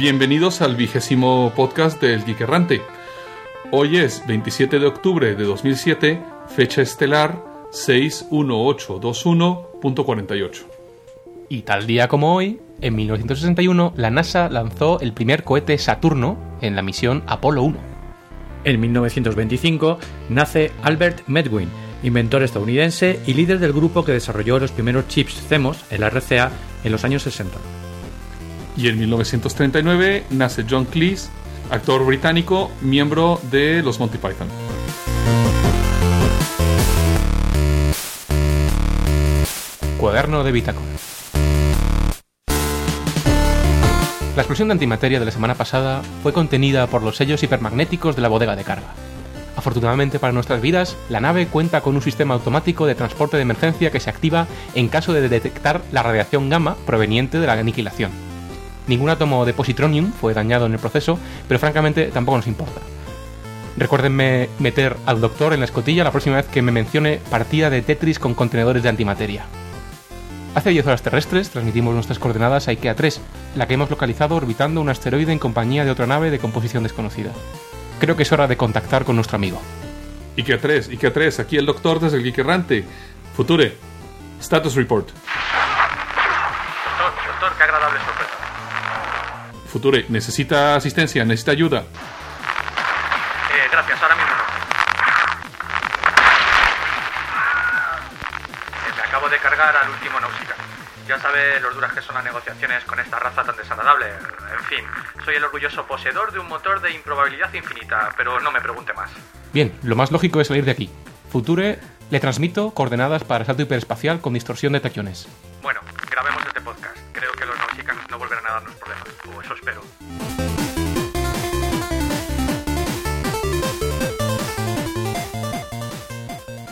Bienvenidos al vigésimo podcast del Geek Errante. Hoy es 27 de octubre de 2007, fecha estelar 61821.48. Y tal día como hoy, en 1961, la NASA lanzó el primer cohete Saturno en la misión Apolo 1. En 1925 nace Albert Medwin, inventor estadounidense y líder del grupo que desarrolló los primeros chips CMOS, el RCA, en los años 60. Y en 1939 nace John Cleese, actor británico, miembro de los Monty Python. Cuaderno de bitácora. La explosión de antimateria de la semana pasada fue contenida por los sellos hipermagnéticos de la bodega de carga. Afortunadamente para nuestras vidas, la nave cuenta con un sistema automático de transporte de emergencia que se activa en caso de detectar la radiación gamma proveniente de la aniquilación. Ningún átomo de positronium fue dañado en el proceso, pero francamente tampoco nos importa. Recuérdenme meter al doctor en la escotilla la próxima vez que me mencione partida de Tetris con contenedores de antimateria. Hace 10 horas terrestres transmitimos nuestras coordenadas a IKEA 3, la que hemos localizado orbitando un asteroide en compañía de otra nave de composición desconocida. Creo que es hora de contactar con nuestro amigo. IKEA 3, IKEA 3, aquí el doctor desde el Geek Errante. Future, status report. Future, necesita asistencia, necesita ayuda. Eh, gracias, ahora mismo no. Eh, me acabo de cargar al último Nausicaa. Ya sabe lo duras que son las negociaciones con esta raza tan desagradable. En fin, soy el orgulloso poseedor de un motor de improbabilidad infinita, pero no me pregunte más. Bien, lo más lógico es salir de aquí. Future, le transmito coordenadas para salto hiperespacial con distorsión de taciones. Eso espero.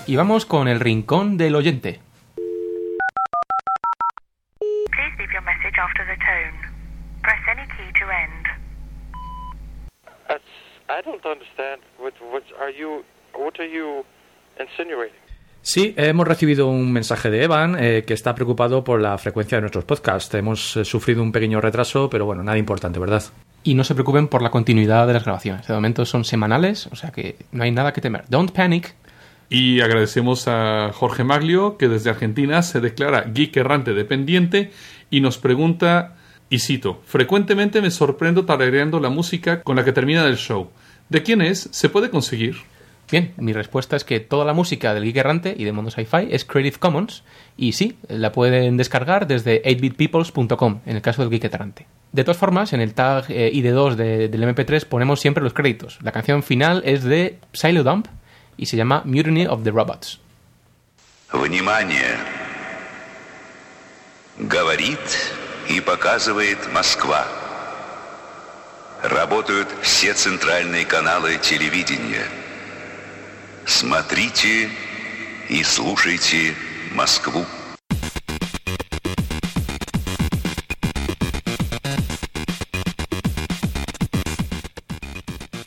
Y vamos con el rincón del oyente. I don't understand. What, what are you? What are you insinuating? Sí, hemos recibido un mensaje de Evan eh, que está preocupado por la frecuencia de nuestros podcasts. Hemos eh, sufrido un pequeño retraso, pero bueno, nada importante, ¿verdad? Y no se preocupen por la continuidad de las grabaciones. De momento son semanales, o sea que no hay nada que temer. Don't panic. Y agradecemos a Jorge Maglio, que desde Argentina se declara geek errante dependiente y nos pregunta, y cito, frecuentemente me sorprendo tarareando la música con la que termina el show. ¿De quién es? ¿Se puede conseguir? Bien, mi respuesta es que toda la música del Geek Errante y de Mundo Sci-Fi es Creative Commons y sí, la pueden descargar desde 8bitpeoples.com en el caso del Geek Errante. De todas formas, en el tag eh, ID2 de- del MP3 ponemos siempre los créditos. La canción final es de Dump y se llama Mutiny of the Robots. Внимание! Говорит и показывает Москва. Работают все центральные каналы телевидения. Смотрите и слушайте Москву.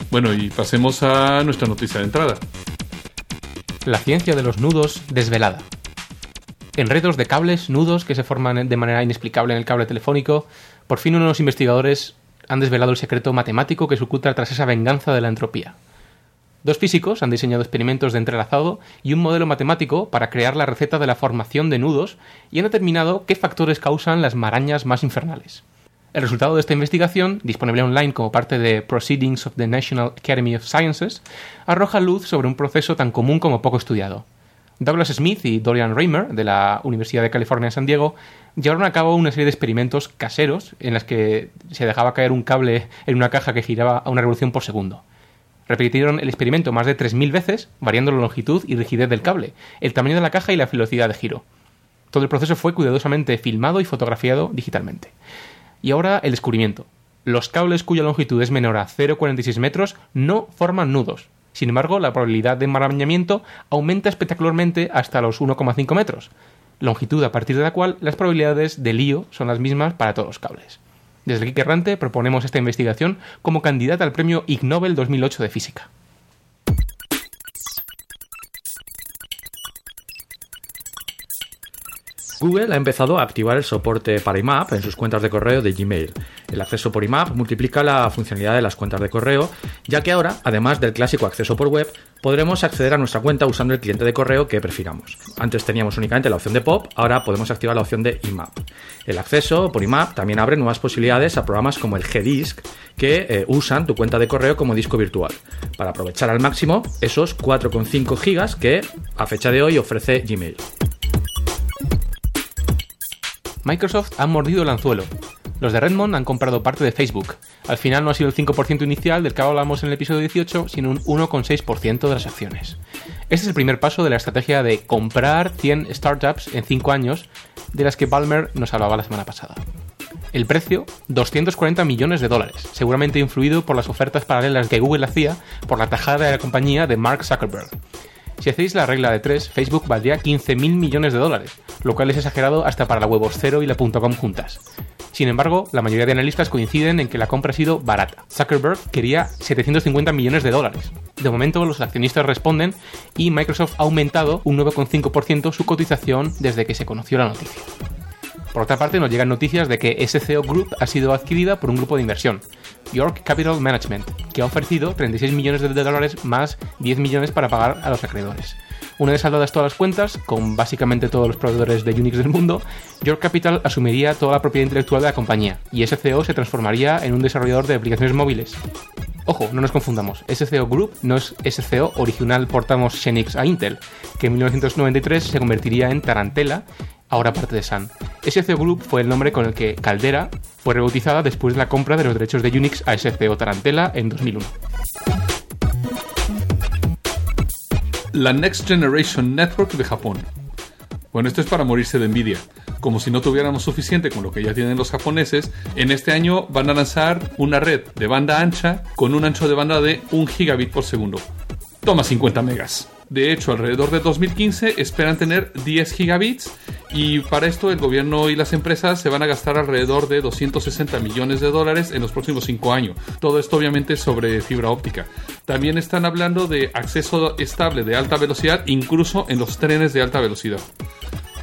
Bueno, y pasemos a nuestra noticia de entrada. La ciencia de los nudos desvelada. Enredos de cables, nudos que se forman de manera inexplicable en el cable telefónico. Por fin unos investigadores han desvelado el secreto matemático que se oculta tras esa venganza de la entropía. Dos físicos han diseñado experimentos de entrelazado y un modelo matemático para crear la receta de la formación de nudos y han determinado qué factores causan las marañas más infernales. El resultado de esta investigación, disponible online como parte de Proceedings of the National Academy of Sciences, arroja luz sobre un proceso tan común como poco estudiado. Douglas Smith y Dorian Raymer, de la Universidad de California en San Diego, llevaron a cabo una serie de experimentos caseros en las que se dejaba caer un cable en una caja que giraba a una revolución por segundo. Repitieron el experimento más de 3.000 veces, variando la longitud y rigidez del cable, el tamaño de la caja y la velocidad de giro. Todo el proceso fue cuidadosamente filmado y fotografiado digitalmente. Y ahora el descubrimiento. Los cables cuya longitud es menor a 0,46 metros no forman nudos. Sin embargo, la probabilidad de enmarañamiento aumenta espectacularmente hasta los 1,5 metros, longitud a partir de la cual las probabilidades de lío son las mismas para todos los cables. Desde el Errante proponemos esta investigación como candidata al premio Ig Nobel 2008 de Física. Google ha empezado a activar el soporte para IMAP en sus cuentas de correo de Gmail. El acceso por IMAP multiplica la funcionalidad de las cuentas de correo, ya que ahora, además del clásico acceso por web, podremos acceder a nuestra cuenta usando el cliente de correo que prefiramos. Antes teníamos únicamente la opción de POP, ahora podemos activar la opción de IMAP. El acceso por IMAP también abre nuevas posibilidades a programas como el Gdisk, que eh, usan tu cuenta de correo como disco virtual, para aprovechar al máximo esos 4,5 gigas que a fecha de hoy ofrece Gmail. Microsoft ha mordido el anzuelo. Los de Redmond han comprado parte de Facebook. Al final no ha sido el 5% inicial del que hablamos en el episodio 18, sino un 1,6% de las acciones. Este es el primer paso de la estrategia de comprar 100 startups en 5 años, de las que Palmer nos hablaba la semana pasada. El precio, 240 millones de dólares, seguramente influido por las ofertas paralelas que Google hacía por la tajada de la compañía de Mark Zuckerberg. Si hacéis la regla de 3, Facebook valdría 15.000 millones de dólares, lo cual es exagerado hasta para la Huevos Cero y la .com juntas. Sin embargo, la mayoría de analistas coinciden en que la compra ha sido barata. Zuckerberg quería 750 millones de dólares. De momento, los accionistas responden y Microsoft ha aumentado un 9,5% su cotización desde que se conoció la noticia. Por otra parte, nos llegan noticias de que SCO Group ha sido adquirida por un grupo de inversión, York Capital Management, que ha ofrecido 36 millones de dólares más 10 millones para pagar a los acreedores. Una vez saldadas todas las cuentas, con básicamente todos los proveedores de Unix del mundo, York Capital asumiría toda la propiedad intelectual de la compañía y SCO se transformaría en un desarrollador de aplicaciones móviles. Ojo, no nos confundamos, SCO Group no es SCO original portamos Xenix a Intel, que en 1993 se convertiría en Tarantella ahora parte de Sun. SCO Group fue el nombre con el que Caldera fue rebautizada después de la compra de los derechos de Unix a SCO Tarantella en 2001. La Next Generation Network de Japón. Bueno, esto es para morirse de envidia. Como si no tuviéramos suficiente con lo que ya tienen los japoneses, en este año van a lanzar una red de banda ancha con un ancho de banda de 1 gigabit por segundo. Toma 50 megas. De hecho, alrededor de 2015 esperan tener 10 gigabits y para esto el gobierno y las empresas se van a gastar alrededor de 260 millones de dólares en los próximos 5 años. Todo esto obviamente sobre fibra óptica. También están hablando de acceso estable de alta velocidad incluso en los trenes de alta velocidad.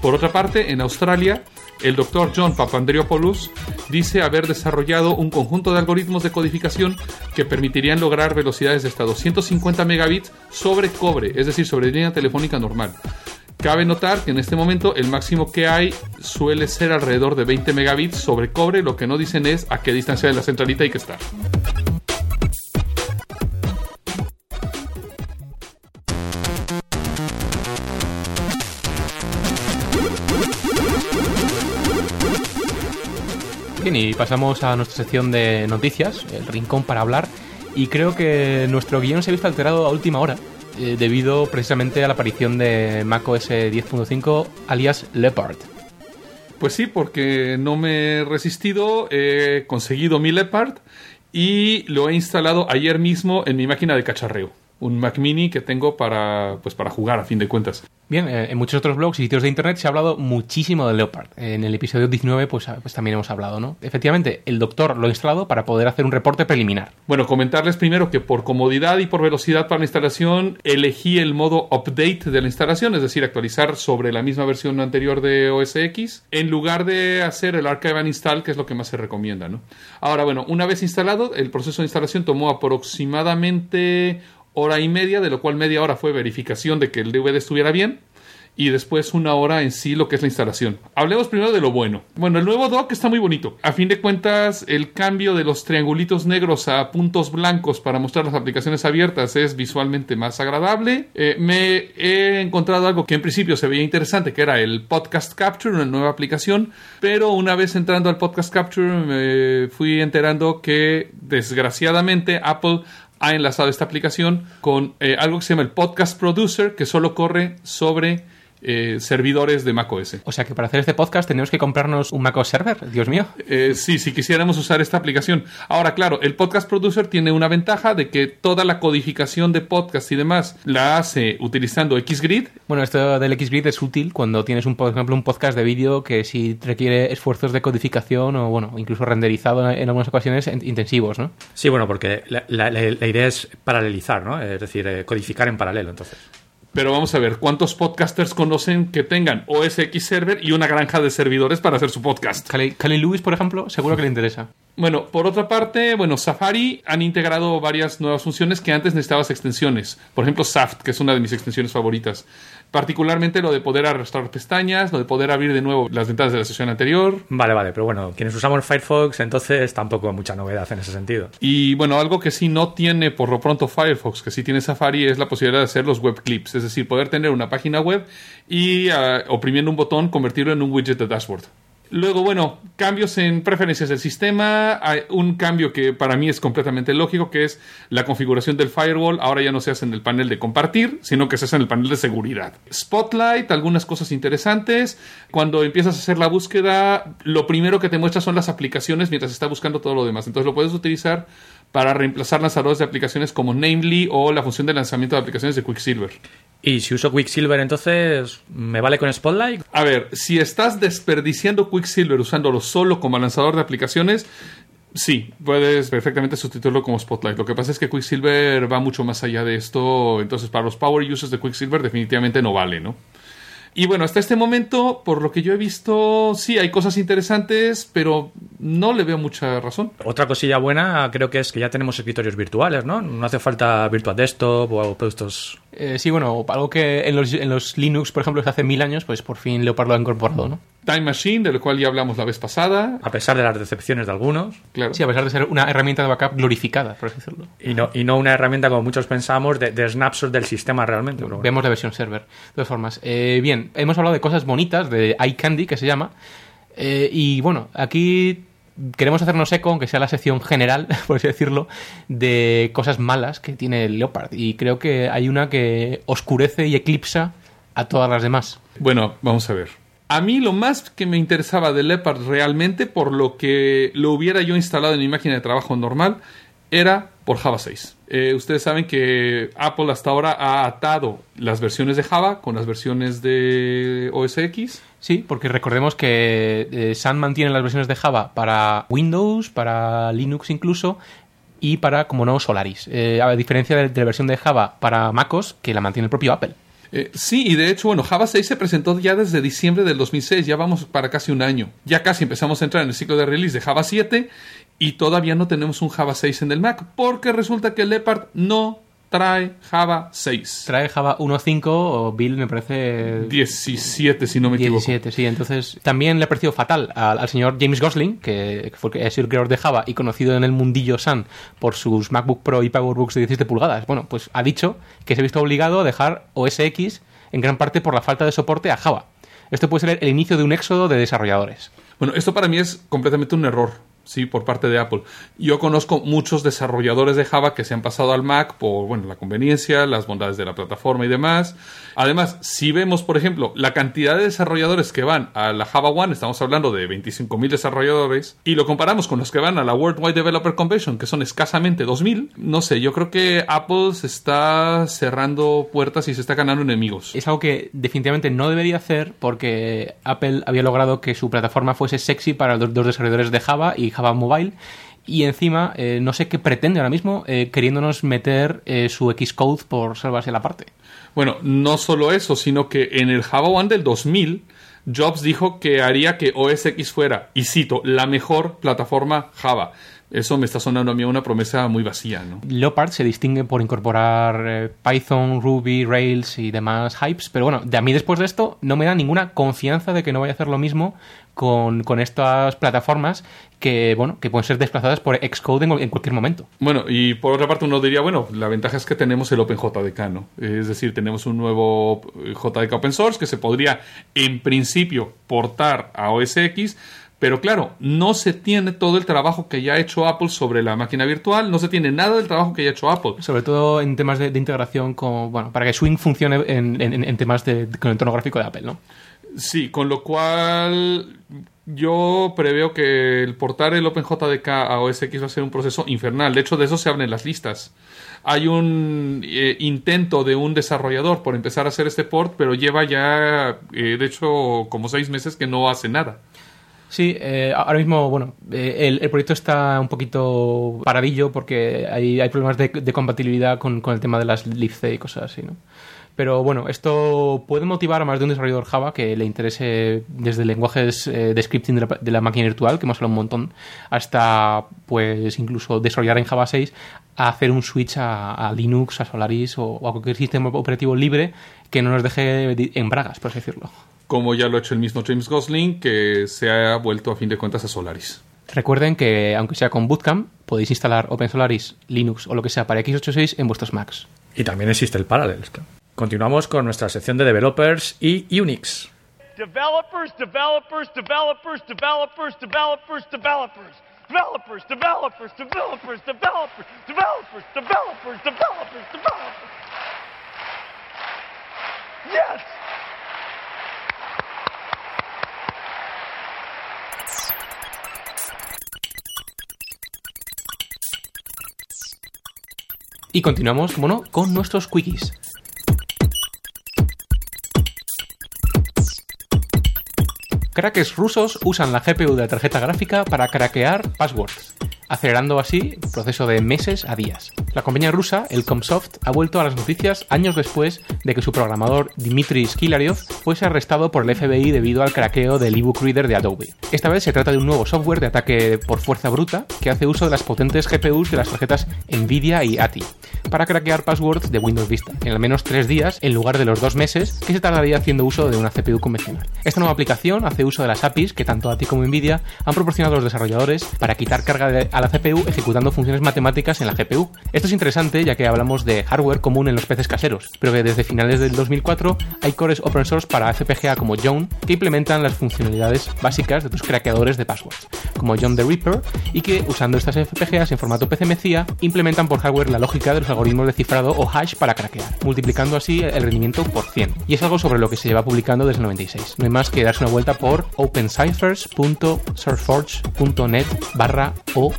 Por otra parte, en Australia, el doctor John Papandreopoulos dice haber desarrollado un conjunto de algoritmos de codificación que permitirían lograr velocidades de hasta 250 megabits sobre cobre, es decir, sobre línea telefónica normal. Cabe notar que en este momento el máximo que hay suele ser alrededor de 20 megabits sobre cobre, lo que no dicen es a qué distancia de la centralita hay que estar. Y pasamos a nuestra sección de noticias, el rincón para hablar. Y creo que nuestro guion se ha visto alterado a última hora, eh, debido precisamente a la aparición de macOS 10.5 alias Leopard. Pues sí, porque no me he resistido, he conseguido mi Leopard y lo he instalado ayer mismo en mi máquina de cacharreo. Un Mac mini que tengo para, pues, para jugar a fin de cuentas. Bien, eh, en muchos otros blogs y sitios de internet se ha hablado muchísimo de Leopard. En el episodio 19 pues, ah, pues también hemos hablado, ¿no? Efectivamente, el doctor lo ha instalado para poder hacer un reporte preliminar. Bueno, comentarles primero que por comodidad y por velocidad para la instalación elegí el modo update de la instalación, es decir, actualizar sobre la misma versión anterior de OS X, en lugar de hacer el archive and install, que es lo que más se recomienda, ¿no? Ahora, bueno, una vez instalado, el proceso de instalación tomó aproximadamente hora y media, de lo cual media hora fue verificación de que el DVD estuviera bien y después una hora en sí lo que es la instalación. Hablemos primero de lo bueno. Bueno, el nuevo dock está muy bonito. A fin de cuentas, el cambio de los triangulitos negros a puntos blancos para mostrar las aplicaciones abiertas es visualmente más agradable. Eh, me he encontrado algo que en principio se veía interesante, que era el Podcast Capture, una nueva aplicación, pero una vez entrando al Podcast Capture me fui enterando que desgraciadamente Apple ha enlazado esta aplicación con eh, algo que se llama el Podcast Producer, que solo corre sobre eh, servidores de macOS. O sea que para hacer este podcast tenemos que comprarnos un macOS server, Dios mío. Eh, sí, si quisiéramos usar esta aplicación. Ahora, claro, el Podcast Producer tiene una ventaja de que toda la codificación de podcast y demás la hace utilizando XGrid. Bueno, esto del XGrid es útil cuando tienes, un, por ejemplo, un podcast de vídeo que sí requiere esfuerzos de codificación o, bueno, incluso renderizado en algunas ocasiones en- intensivos, ¿no? Sí, bueno, porque la, la- la- la idea es paralelizar, ¿no? Es decir, eh, codificar en paralelo, entonces. Pero vamos a ver, ¿cuántos podcasters conocen que tengan OS X Server y una granja de servidores para hacer su podcast? Cali, Cali Lewis, por ejemplo, seguro que le interesa. Bueno, por otra parte, bueno, Safari han integrado varias nuevas funciones que antes necesitabas extensiones. Por ejemplo, Saft, que es una de mis extensiones favoritas. Particularmente lo de poder arrastrar pestañas, lo de poder abrir de nuevo las ventanas de la sesión anterior. Vale, vale, pero bueno, quienes usamos Firefox, entonces tampoco mucha novedad en ese sentido. Y bueno, algo que sí no tiene por lo pronto Firefox, que sí tiene Safari, es la posibilidad de hacer los web clips. Es decir, poder tener una página web y ah, oprimiendo un botón convertirlo en un widget de dashboard. Luego, bueno, cambios en preferencias del sistema. Hay un cambio que para mí es completamente lógico, que es la configuración del firewall. Ahora ya no se hace en el panel de compartir, sino que se hace en el panel de seguridad. Spotlight, algunas cosas interesantes. Cuando empiezas a hacer la búsqueda, lo primero que te muestra son las aplicaciones mientras está buscando todo lo demás. Entonces lo puedes utilizar para reemplazar lanzadores de aplicaciones como Namely o la función de lanzamiento de aplicaciones de Quicksilver. Y si uso Quicksilver, entonces, ¿me vale con Spotlight? A ver, si estás desperdiciando Quicksilver usándolo solo como lanzador de aplicaciones, sí, puedes perfectamente sustituirlo como Spotlight. Lo que pasa es que Quicksilver va mucho más allá de esto, entonces para los power users de Quicksilver definitivamente no vale, ¿no? Y bueno, hasta este momento, por lo que yo he visto, sí, hay cosas interesantes, pero no le veo mucha razón. Otra cosilla buena creo que es que ya tenemos escritorios virtuales, ¿no? No hace falta Virtual Desktop o productos... Eh, sí, bueno, algo que en los, en los Linux, por ejemplo, hace mil años, pues por fin Leopard lo ha incorporado, ¿no? Time Machine, del cual ya hablamos la vez pasada. A pesar de las decepciones de algunos. Claro. Sí, a pesar de ser una herramienta de backup glorificada, por así decirlo. Y no, y no una herramienta como muchos pensamos de, de snapshot del sistema realmente. bueno. Vemos la versión server. De todas formas, eh, bien, hemos hablado de cosas bonitas, de iCandy, que se llama. Eh, y bueno, aquí queremos hacernos eco, aunque sea la sección general, por así decirlo, de cosas malas que tiene el Leopard. Y creo que hay una que oscurece y eclipsa a todas las demás. Bueno, vamos a ver. A mí lo más que me interesaba de Leopard realmente, por lo que lo hubiera yo instalado en mi máquina de trabajo normal, era por Java 6. Eh, ustedes saben que Apple hasta ahora ha atado las versiones de Java con las versiones de OS X. Sí, porque recordemos que eh, Sun mantiene las versiones de Java para Windows, para Linux incluso, y para, como no, Solaris. Eh, a diferencia de, de la versión de Java para MacOS, que la mantiene el propio Apple. Eh, sí, y de hecho, bueno, Java 6 se presentó ya desde diciembre del 2006, ya vamos para casi un año. Ya casi empezamos a entrar en el ciclo de release de Java 7 y todavía no tenemos un Java 6 en el Mac, porque resulta que Leopard no trae Java 6. Trae Java 1.5 o Bill, me parece. 17, si no me equivoco. 17, sí. Entonces, también le ha parecido fatal al, al señor James Gosling, que, fue sido el creador de Java y conocido en el mundillo Sun por sus MacBook Pro y PowerBooks de 17 pulgadas. Bueno, pues ha dicho que se ha visto obligado a dejar OS X en gran parte por la falta de soporte a Java. Esto puede ser el inicio de un éxodo de desarrolladores. Bueno, esto para mí es completamente un error, sí, por parte de Apple. Yo conozco muchos desarrolladores de Java que se han pasado al Mac por, bueno, la conveniencia, las bondades de la plataforma y demás. Además, si vemos, por ejemplo, la cantidad de desarrolladores que van a la Java One, estamos hablando de 25.000 desarrolladores, y lo comparamos con los que van a la Worldwide Developer Convention, que son escasamente 2.000, no sé, yo creo que Apple se está cerrando puertas y se está ganando enemigos. Es algo que definitivamente no debería hacer porque Apple había logrado que su plataforma fuese sexy para los dos desarrolladores de Java y Java Mobile. Y encima, eh, no sé qué pretende ahora mismo, eh, queriéndonos meter eh, su Xcode por salvarse la parte. Bueno, no solo eso, sino que en el Java One del 2000, Jobs dijo que haría que OS X fuera, y cito, la mejor plataforma Java. Eso me está sonando a mí una promesa muy vacía, ¿no? Leopard se distingue por incorporar eh, Python, Ruby, Rails y demás hypes, pero bueno, de a mí después de esto no me da ninguna confianza de que no vaya a hacer lo mismo con, con estas plataformas que, bueno, que pueden ser desplazadas por Xcode en, en cualquier momento. Bueno, y por otra parte uno diría, bueno, la ventaja es que tenemos el OpenJDK, ¿no? Es decir, tenemos un nuevo eh, JDK open source que se podría, en principio, portar a OS X, pero claro, no se tiene todo el trabajo que ya ha hecho Apple sobre la máquina virtual, no se tiene nada del trabajo que ya ha hecho Apple. Sobre todo en temas de, de integración con, bueno, para que Swing funcione en, en- en temas de, con el entorno gráfico de Apple, ¿no? Sí, con lo cual yo preveo que el portar el OpenJDK a OS X va a ser un proceso infernal. De hecho, de eso se habla en las listas. Hay un eh, intento de un desarrollador por empezar a hacer este port, pero lleva ya, eh, de hecho, como seis meses que no hace nada. Sí, eh, ahora mismo, bueno, eh, el, proyecto está un poquito paradillo porque hay, hay problemas de, compatibilidad con, el tema de las libc y cosas así, ¿no? Pero bueno, esto puede motivar a más de un desarrollador Java que le interese desde lenguajes eh, de scripting de la, de la máquina virtual, que hemos hablado un montón, hasta pues incluso desarrollar en Java 6 a hacer un switch a, Linux, a Solaris o, o a cualquier sistema operativo libre que no nos deje en bragas, por así decirlo. Como ya lo ha hecho el mismo James Gosling, que se ha vuelto a fin de cuentas a Solaris. Recuerden que, aunque sea con Bootcamp, podéis instalar OpenSolaris, Linux o lo que sea para x86 en vuestros Macs. Y también existe el Parallels. Continuamos con nuestra sección de developers y Unix. Developers, developers, developers, developers, developers, developers. Developers, developers, developers, developers, developers, developers, developers, developers. Yes! Y continuamos, bueno, con nuestros quickies. Crackers rusos usan la GPU de la tarjeta gráfica para craquear passwords, acelerando así el proceso de meses a días. La compañía rusa, el Comsoft, ha vuelto a las noticias años después de que su programador Dmitry Skilaryov fuese arrestado por el FBI debido al craqueo del ebook reader de Adobe. Esta vez se trata de un nuevo software de ataque por fuerza bruta que hace uso de las potentes GPUs de las tarjetas Nvidia y ATI para craquear passwords de Windows Vista en al menos tres días en lugar de los dos meses que se tardaría haciendo uso de una CPU convencional. Esta nueva aplicación hace uso de las APIs que tanto ATI como Nvidia han proporcionado a los desarrolladores para quitar carga a la CPU ejecutando funciones matemáticas en la GPU. Es interesante ya que hablamos de hardware común en los PCs caseros, pero que desde finales del 2004 hay cores open source para FPGA como John que implementan las funcionalidades básicas de tus craqueadores de passwords, como John the Reaper, y que usando estas FPGAs en formato PCMCIA implementan por hardware la lógica de los algoritmos de cifrado o hash para craquear, multiplicando así el rendimiento por 100. Y es algo sobre lo que se lleva publicando desde el 96. No hay más que darse una vuelta por opencyphers.sourceforge.net barra OC.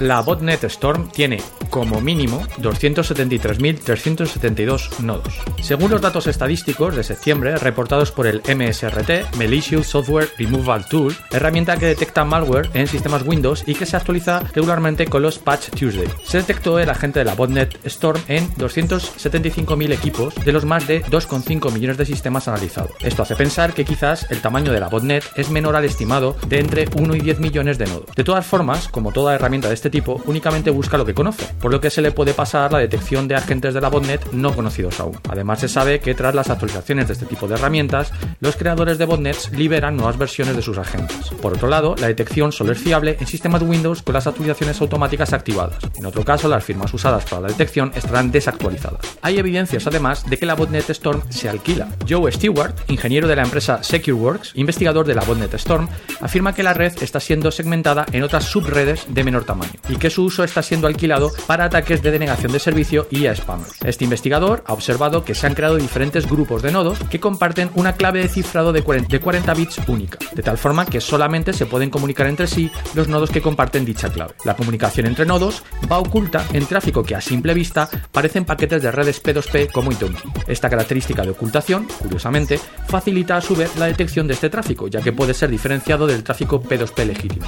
La botnet Storm tiene como mínimo 273.372 nodos. Según los datos estadísticos de septiembre reportados por el MSRT, Malicious Software Removal Tool, herramienta que detecta malware en sistemas Windows y que se actualiza regularmente con los Patch Tuesday. Se detectó el agente de la botnet Storm en 275.000 equipos de los más de 2,5 millones de sistemas analizados. Esto hace pensar que quizás el tamaño de la botnet es menor al estimado de entre 1 y 10 millones de nodos. De todas formas, como toda herramienta de este tipo, únicamente busca lo que conoce, por lo que se le puede pasar la detección de agentes de la botnet no conocidos aún. Además, se sabe que tras las actualizaciones de este tipo de herramientas, los creadores de botnets liberan nuevas versiones de sus agentes. Por otro lado, la detección solo es fiable en sistemas Windows con las actualizaciones automáticas activadas. En otro caso, las firmas usadas para la detección estarán desactualizadas. Hay evidencias además de que la botnet Storm se alquila. Joe Stewart, ingeniero de la empresa SecureWorks, investigador de la botnet Storm, afirma que la red está siendo segmentada en otras subredes de menor tamaño y que su uso está siendo alquilado para ataques de denegación de servicio y a spammers. Este investigador ha observado que se han creado diferentes grupos de nodos que comparten una clave de cifrado de 40, de 40 bits única, de tal forma que solamente se pueden comunicar entre sí los nodos que comparten dicha clave. La comunicación entre nodos va oculta en tráfico que a simple vista parecen paquetes de redes P2P como Itonki. Esta característica de ocultación, curiosamente, facilita a su vez la detección de este tráfico, ya que puede ser diferenciado del tráfico P2P legítimo.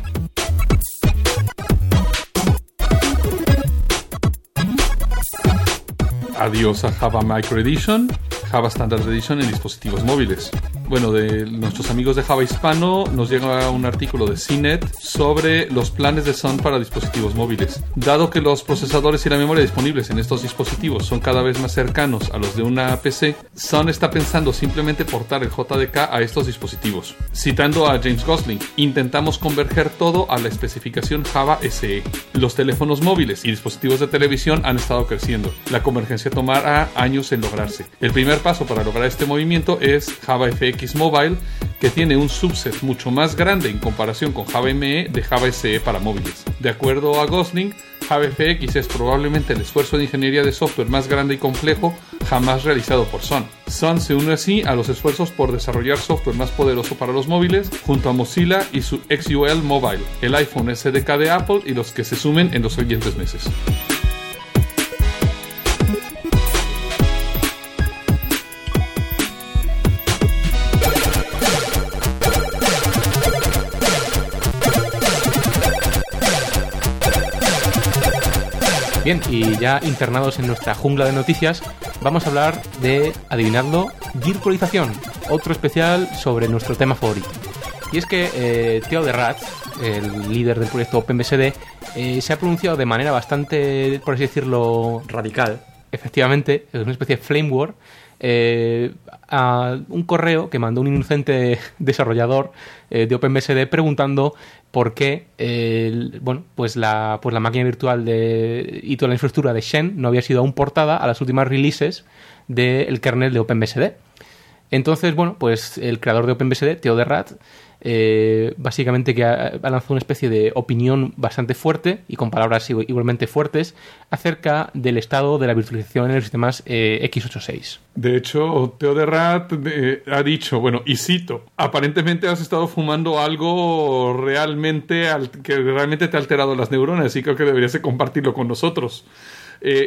Adiós a Java Micro Edition, Java Standard Edition en dispositivos móviles. Bueno, de nuestros amigos de Java Hispano nos llega un artículo de CNET sobre los planes de Sun para dispositivos móviles. Dado que los procesadores y la memoria disponibles en estos dispositivos son cada vez más cercanos a los de una PC, Sun está pensando simplemente portar el JDK a estos dispositivos. Citando a James Gosling, intentamos converger todo a la especificación Java SE. Los teléfonos móviles y dispositivos de televisión han estado creciendo. La convergencia tomará años en lograrse. El primer paso para lograr este movimiento es Java FX Mobile, que tiene un subset mucho más grande en comparación con Java ME de Java SE para móviles. De acuerdo a Gosling, Java FX es probablemente el esfuerzo de ingeniería de software más grande y complejo jamás realizado por Sun. Sun se une así a los esfuerzos por desarrollar software más poderoso para los móviles junto a Mozilla y su XUL Mobile, el iPhone SDK de Apple y los que se sumen en los siguientes meses. Bien, y ya internados en nuestra jungla de noticias, vamos a hablar de, adivinadlo, virtualización, otro especial sobre nuestro tema favorito. Y es que eh, Theo de Rat, el líder del proyecto OpenBSD, eh, se ha pronunciado de manera bastante, por así decirlo, Radical. efectivamente, es una especie de flame war, eh, a un correo que mandó un inocente desarrollador eh, de OpenBSD preguntando por qué el- bueno, pues la, pues la máquina virtual de, y toda la infraestructura de Shen no había sido aún portada a las últimas releases del kernel de OpenBSD. Entonces, bueno, pues el creador de OpenBSD, Theo eh, básicamente que ha, lanzado una especie de opinión bastante fuerte y con palabras igu- igualmente fuertes acerca del estado de la virtualización en los sistemas eh, x86. De hecho, Teo eh, ha dicho, bueno, y cito, aparentemente has estado fumando algo realmente al- que realmente te ha alterado las neuronas y creo que deberías de compartirlo con nosotros.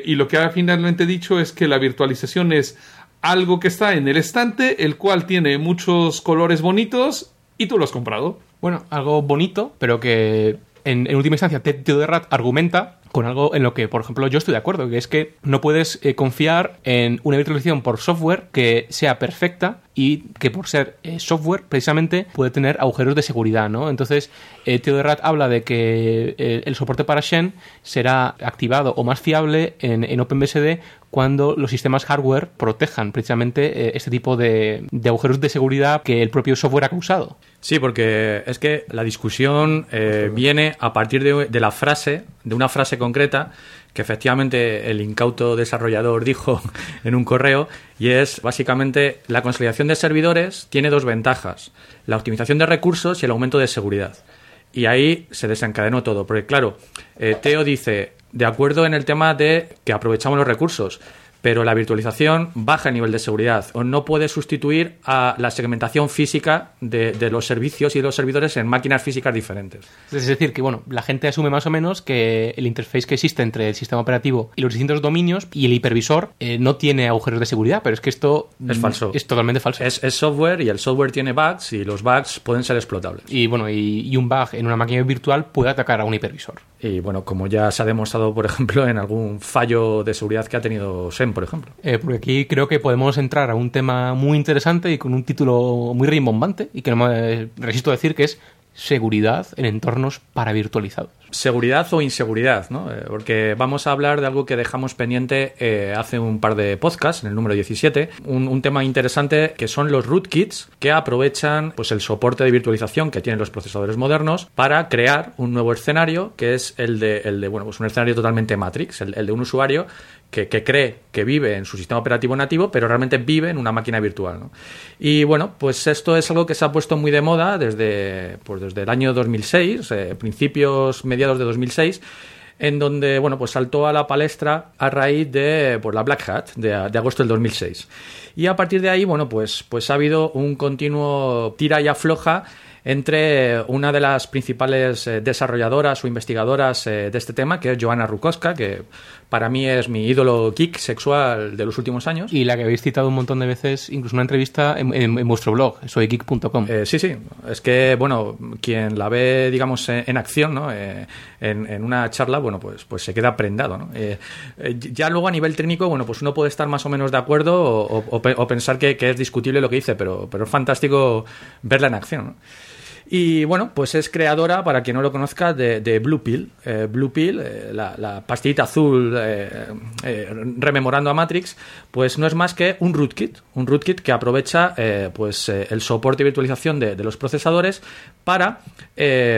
Y lo que ha finalmente dicho es que la virtualización es algo que está en el estante, el cual tiene muchos colores bonitos y tú lo has comprado. Bueno, algo bonito, pero que en, última instancia Ted Theo de Rat argumenta con algo en lo que, por ejemplo, yo estoy de acuerdo, que es que no puedes eh, confiar en una virtualización por software que sea perfecta y que por ser eh, software precisamente puede tener agujeros de seguridad, ¿no? Entonces, eh, Theo de Rat habla de que eh, el soporte para Shen será activado o más fiable en, en OpenBSD cuando los sistemas hardware protejan precisamente eh, este tipo de, de agujeros de seguridad que el propio software ha causado. Sí, porque es que la discusión viene a partir de, de la frase, de una frase concreta que efectivamente el incauto desarrollador dijo en un correo y es básicamente la consolidación de servidores tiene dos ventajas, la optimización de recursos y el aumento de seguridad. Y ahí se desencadenó todo, porque claro, eh, Teo dice, de acuerdo en el tema de que aprovechamos los recursos, pero la virtualización baja el nivel de seguridad o no puede sustituir a la segmentación física de, de los servicios y de los servidores en máquinas físicas diferentes. Es decir, que bueno, la gente asume más o menos que el interface que existe entre el sistema operativo y los distintos dominios y el hipervisor eh, no tiene agujeros de seguridad, pero es que esto Es mm, falso. Es totalmente falso. Es, es software y el software tiene bugs y los bugs pueden ser explotables. Y bueno, y, y un bug en una máquina virtual puede atacar a un hipervisor. Y bueno, como ya se ha demostrado, por ejemplo, en algún fallo de seguridad que ha tenido SEM, por ejemplo. Eh, porque aquí creo que podemos entrar a un tema muy interesante y con un título muy rimbombante y que no me resisto a decir que es seguridad en entornos paravirtualizados. Seguridad o inseguridad, ¿no? Eh, Porque vamos a hablar de algo que dejamos pendiente eh, hace un par de podcasts, en el número 17, un, un tema interesante que son los rootkits que aprovechan pues, el soporte de virtualización que tienen los procesadores modernos para crear un nuevo escenario que es el de, el de bueno, pues un escenario totalmente Matrix, el, el de un usuario que, cree que vive en su sistema operativo nativo, pero realmente vive en una máquina virtual. ¿no? Y bueno, pues esto es algo que se ha puesto muy de moda desde, pues desde el año 2006, eh, principios, mediados de 2006, en donde bueno, pues saltó a la palestra a raíz de pues, la Black Hat de, de agosto del 2006. Y a partir de ahí, bueno, pues, pues ha habido un continuo tira y afloja entre una de las principales eh, desarrolladoras o investigadoras eh, de este tema, que es Joanna Rukoska, que para mí es mi ídolo geek sexual de los últimos años. Y la que habéis citado un montón de veces, incluso una entrevista en, en- en vuestro blog, soygeek.com. Eh, sí, sí. Es que, bueno, quien la ve, digamos, en, en acción, ¿no? Eh, en, una charla, bueno, pues, pues se queda prendado, ¿no? Eh, ya luego a nivel técnico, bueno, pues uno puede estar más o menos de acuerdo o, o- o pe- o pensar que, que es discutible lo que dice, pero, pero es fantástico verla en acción, ¿no? Y bueno, pues es creadora, para quien no lo conozca, de, de Blue Pill. Eh, Blue Pill, eh, la, pastillita azul eh, eh, rememorando a Matrix, pues no es más que un rootkit. Un rootkit que aprovecha pues, el soporte y virtualización de, los procesadores para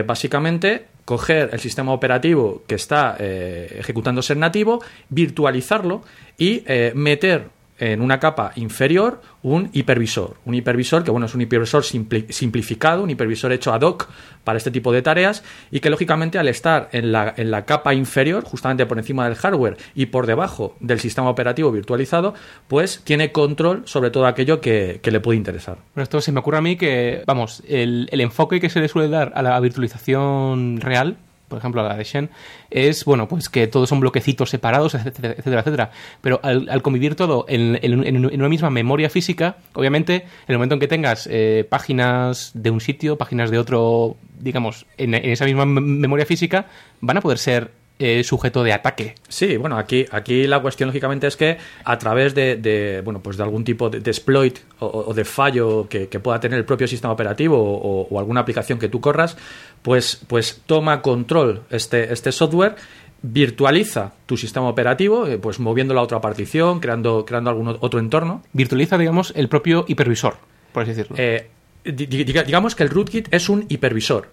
básicamente coger el sistema operativo que está ejecutándose en nativo, virtualizarlo y meter en una capa inferior un hipervisor. Un hipervisor que, bueno, es un hipervisor simpli- simplificado, un hipervisor hecho ad hoc para este tipo de tareas y que, lógicamente, al estar en la, en la capa inferior, justamente por encima del hardware y por debajo del sistema operativo virtualizado, pues tiene control sobre todo aquello que, que le puede interesar. Bueno, esto se me ocurre a mí que, vamos, el, el enfoque que se le suele dar a la virtualización real, por ejemplo la de Shen, es, bueno, pues que todos son bloquecitos separados, etcétera, etcétera. etcétera. Pero al, convivir todo en, en- una misma memoria física, obviamente, en el momento en que tengas eh, páginas de un sitio, páginas de otro, digamos, en, esa misma mem- memoria física, van a poder ser eh, sujeto de ataque. Sí, bueno, aquí, aquí la cuestión lógicamente es que a través de, de, bueno, pues de algún tipo de, de exploit o, o de fallo que, que pueda tener el propio sistema operativo o, o alguna aplicación que tú corras, pues, pues toma control este, este software virtualiza tu sistema operativo, eh, pues moviéndolo a otra partición, creando, creando algún otro entorno. Virtualiza, digamos, el propio hipervisor, por así decirlo. Eh, di- di- diga- digamos que el rootkit es un hipervisor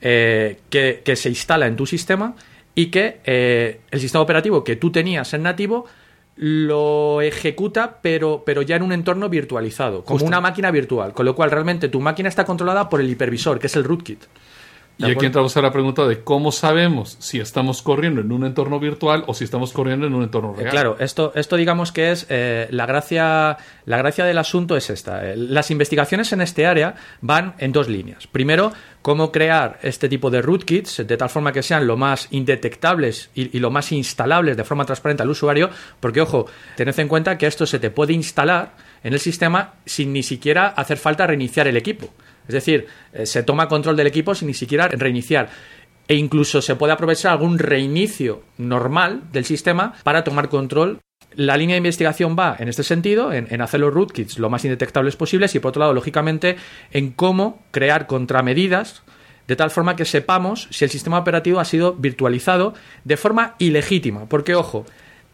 eh, que, que se instala en tu sistema y que eh, el sistema operativo que tú tenías en nativo lo ejecuta, pero, pero ya en un entorno virtualizado, como Justo. una máquina virtual. Con lo cual, realmente tu máquina está controlada por el hipervisor, que es el rootkit. Y aquí entramos a la pregunta de cómo sabemos si estamos corriendo en un entorno virtual o si estamos corriendo en un entorno Eh, real. Claro, esto, esto digamos que es eh, la gracia, la gracia del asunto es esta. Eh, Las investigaciones en este área van en dos líneas. Primero, cómo crear este tipo de rootkits de tal forma que sean lo más indetectables y, y lo más instalables de forma transparente al usuario, porque ojo, tened en cuenta que esto se te puede instalar en el sistema sin ni siquiera hacer falta reiniciar el equipo. Es decir, eh, se toma control del equipo sin ni siquiera reiniciar. E incluso se puede aprovechar algún reinicio normal del sistema para tomar control. La línea de investigación va en este sentido, en, en hacer los rootkits lo más indetectables posibles y por otro lado, lógicamente, en cómo crear contramedidas de tal forma que sepamos si el sistema operativo ha sido virtualizado de forma ilegítima. Porque, ojo,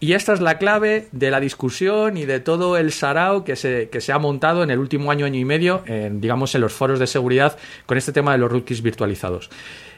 y esta es la clave de la discusión y de todo el sarao que se, que se ha montado en el último año, año y medio, en, digamos, en los foros de seguridad con este tema de los rootkits virtualizados.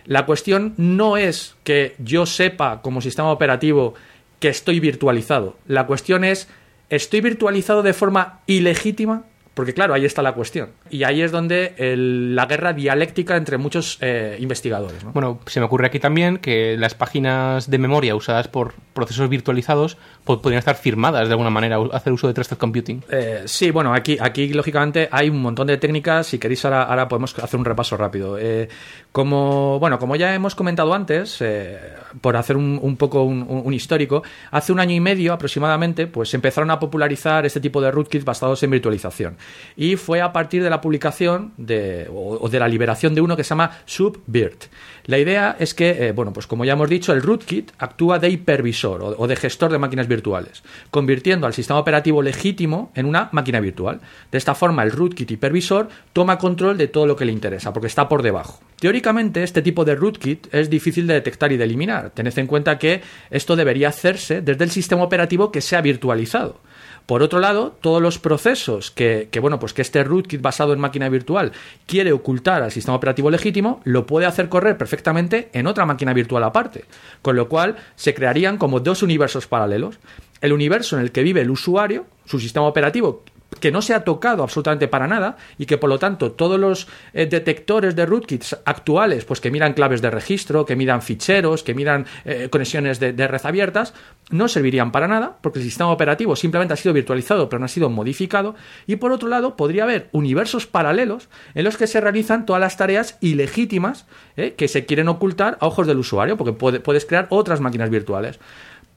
La cuestión no es que yo sepa como sistema operativo que estoy virtualizado. La cuestión es, ¿estoy virtualizado de forma ilegítima? Porque claro, ahí está la cuestión. Y ahí es donde el- la guerra dialéctica entre muchos eh, investigadores. ¿no? Bueno, se me ocurre aquí también que las páginas de memoria usadas por procesos virtualizados po- podrían estar firmadas de alguna manera, hacer uso de Trusted Computing. Eh, sí, bueno, aquí, aquí lógicamente hay un montón de técnicas. Si queréis, ahora, ahora podemos hacer un repaso rápido. Eh, como, bueno, como ya hemos comentado antes, eh, por hacer un, un poco un, histórico, hace un año y medio aproximadamente, pues empezaron a popularizar este tipo de rootkits basados en virtualización. Y fue a partir de la publicación de, o, de la liberación de uno que se llama SubVirt. La idea es que, eh, bueno, pues como ya hemos dicho, el rootkit actúa de hipervisor o de gestor de máquinas virtuales, convirtiendo al sistema operativo legítimo en una máquina virtual. De esta forma, el rootkit hipervisor toma control de todo lo que le interesa, porque está por debajo. Teóricamente, este tipo de rootkit es difícil de detectar y de eliminar. Tened en cuenta que esto debería hacerse desde el sistema operativo que sea virtualizado. Por otro lado, todos los procesos que, bueno, pues que este rootkit basado en máquina virtual quiere ocultar al sistema operativo legítimo, lo puede hacer correr perfectamente en otra máquina virtual aparte. Con lo cual, se crearían como dos universos paralelos. El universo en el que vive el usuario, su sistema operativo, que no se ha tocado absolutamente para nada y que por lo tanto todos los eh, detectores de rootkits actuales, pues que miran claves de registro, que miran ficheros, que miran eh, conexiones de, red abiertas, no servirían para nada porque el sistema operativo simplemente ha sido virtualizado pero no ha sido modificado y por otro lado podría haber universos paralelos en los que se realizan todas las tareas ilegítimas eh, que se quieren ocultar a ojos del usuario porque puede- puedes crear otras máquinas virtuales.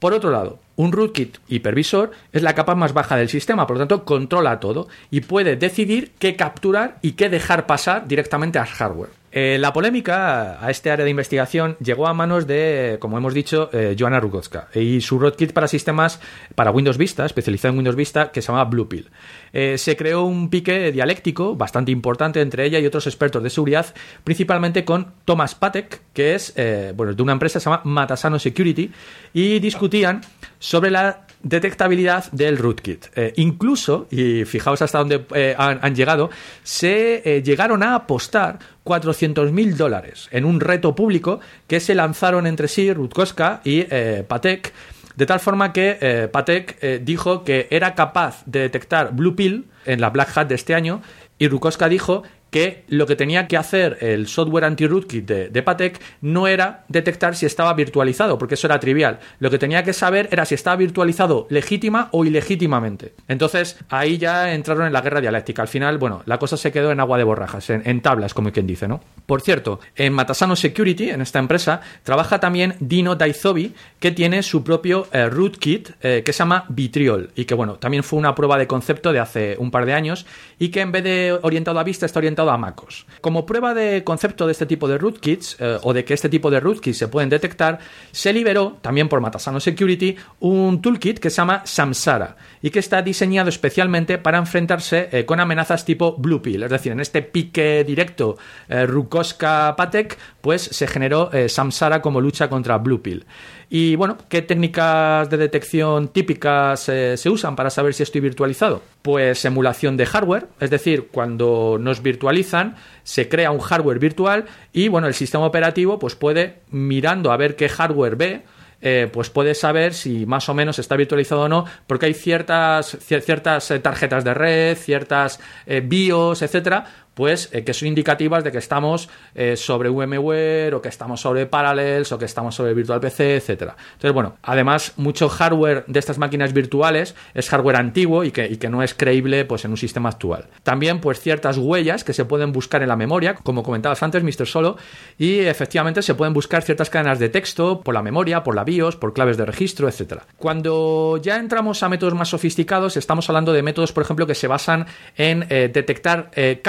Por otro lado, un rootkit hipervisor es la capa más baja del sistema, por lo tanto controla todo y puede decidir qué capturar y qué dejar pasar directamente al hardware. Eh, la polémica a este área de investigación llegó a manos de, como hemos dicho, eh, Joanna Rugotska y su rootkit para sistemas para Windows Vista, especializado en Windows Vista, que se llama Bluepill. Eh, se creó un pique dialéctico bastante importante entre ella y otros expertos de seguridad, principalmente con Thomas Patek, que es eh, bueno, de una empresa que se llama Matasano Security, y discutían sobre la detectabilidad del rootkit. Eh, incluso, y fijaos hasta dónde eh, han, llegado, se eh, llegaron a apostar 400.000 dólares en un reto público que se lanzaron entre sí Rutkowska y Patek, de tal forma que Patek dijo que era capaz de detectar Blue Pill en la Black Hat de este año y Rutkowska dijo que lo que tenía que hacer el software anti-rootkit de, de Patek no era detectar si estaba virtualizado, porque eso era trivial. Lo que tenía que saber era si estaba virtualizado legítima o ilegítimamente. Entonces, ahí ya entraron en la guerra dialéctica. Al final, bueno, la cosa se quedó en agua de borrajas, en, tablas, como quien dice, ¿no? Por cierto, en Matasano Security, en esta empresa, trabaja también Dino Daizobi, que tiene su propio eh, rootkit eh, que se llama Vitriol y que, bueno, también fue una prueba de concepto de hace un par de años y que en vez de orientado a vista está orientado a MacOS. Como prueba de concepto de este tipo de rootkits, eh, o de que este tipo de rootkits se pueden detectar, se liberó, también por Matasano Security, un toolkit que se llama Samsara y que está diseñado especialmente para enfrentarse eh, con amenazas tipo Blue Pill. Es decir, en este pique directo eh, Rukoska-Patek, pues se generó Samsara como lucha contra Blue Pill. Y bueno, ¿qué técnicas de detección típicas eh, se usan para saber si estoy virtualizado? Pues emulación de hardware, es decir, cuando nos virtualizan, se crea un hardware virtual y bueno, el sistema operativo pues puede, mirando a ver qué hardware ve, eh, pues puede saber si más o menos está virtualizado o no, porque hay ciertas, cier- ciertas eh, tarjetas de red, ciertas BIOS, etcétera, pues eh, que son indicativas de que estamos eh, sobre VMware o que estamos sobre Parallels o que estamos sobre Virtual PC, etcétera. Entonces, bueno, además mucho hardware de estas máquinas virtuales es hardware antiguo y que, y que no es creíble pues en un sistema actual. También pues ciertas huellas que se pueden buscar en la memoria, como comentabas antes, Mr. Solo, y efectivamente se pueden buscar ciertas cadenas de texto por la memoria, por la BIOS, por claves de registro, etcétera. Cuando ya entramos a métodos más sofisticados, estamos hablando de métodos, por ejemplo, que se basan en eh, detectar eh,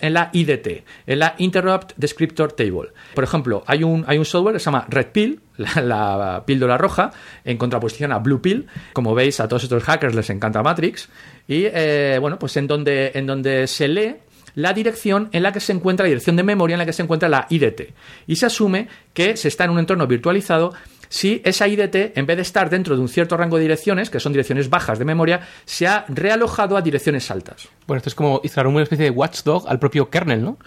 en la IDT, en la Interrupt Descriptor Table. Por ejemplo, hay un, hay un software que se llama Red Pill, la, la píldora roja, en contraposición a Blue Pill. Como veis, a todos estos hackers les encanta Matrix. Y eh, bueno, pues en donde, en donde se lee la dirección en la que se encuentra, la dirección de memoria en la que se encuentra la IDT. Y se asume que se está en un entorno virtualizado si esa IDT, en vez de estar dentro de un cierto rango de direcciones, que son direcciones bajas de memoria, se ha realojado a direcciones altas. Bueno, esto es como instalar una especie de watchdog al propio kernel, ¿no?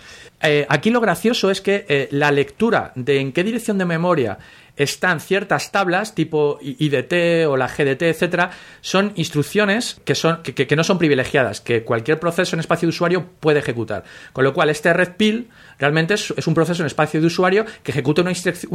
Eh, aquí lo gracioso es que eh, la lectura de en qué dirección de memoria están ciertas tablas tipo IDT o la GDT, etcétera, son instrucciones que, son, que, que- que no son privilegiadas, que cualquier proceso en espacio de usuario puede ejecutar. Con lo cual, este red pill realmente es, un proceso en espacio de usuario que ejecuta una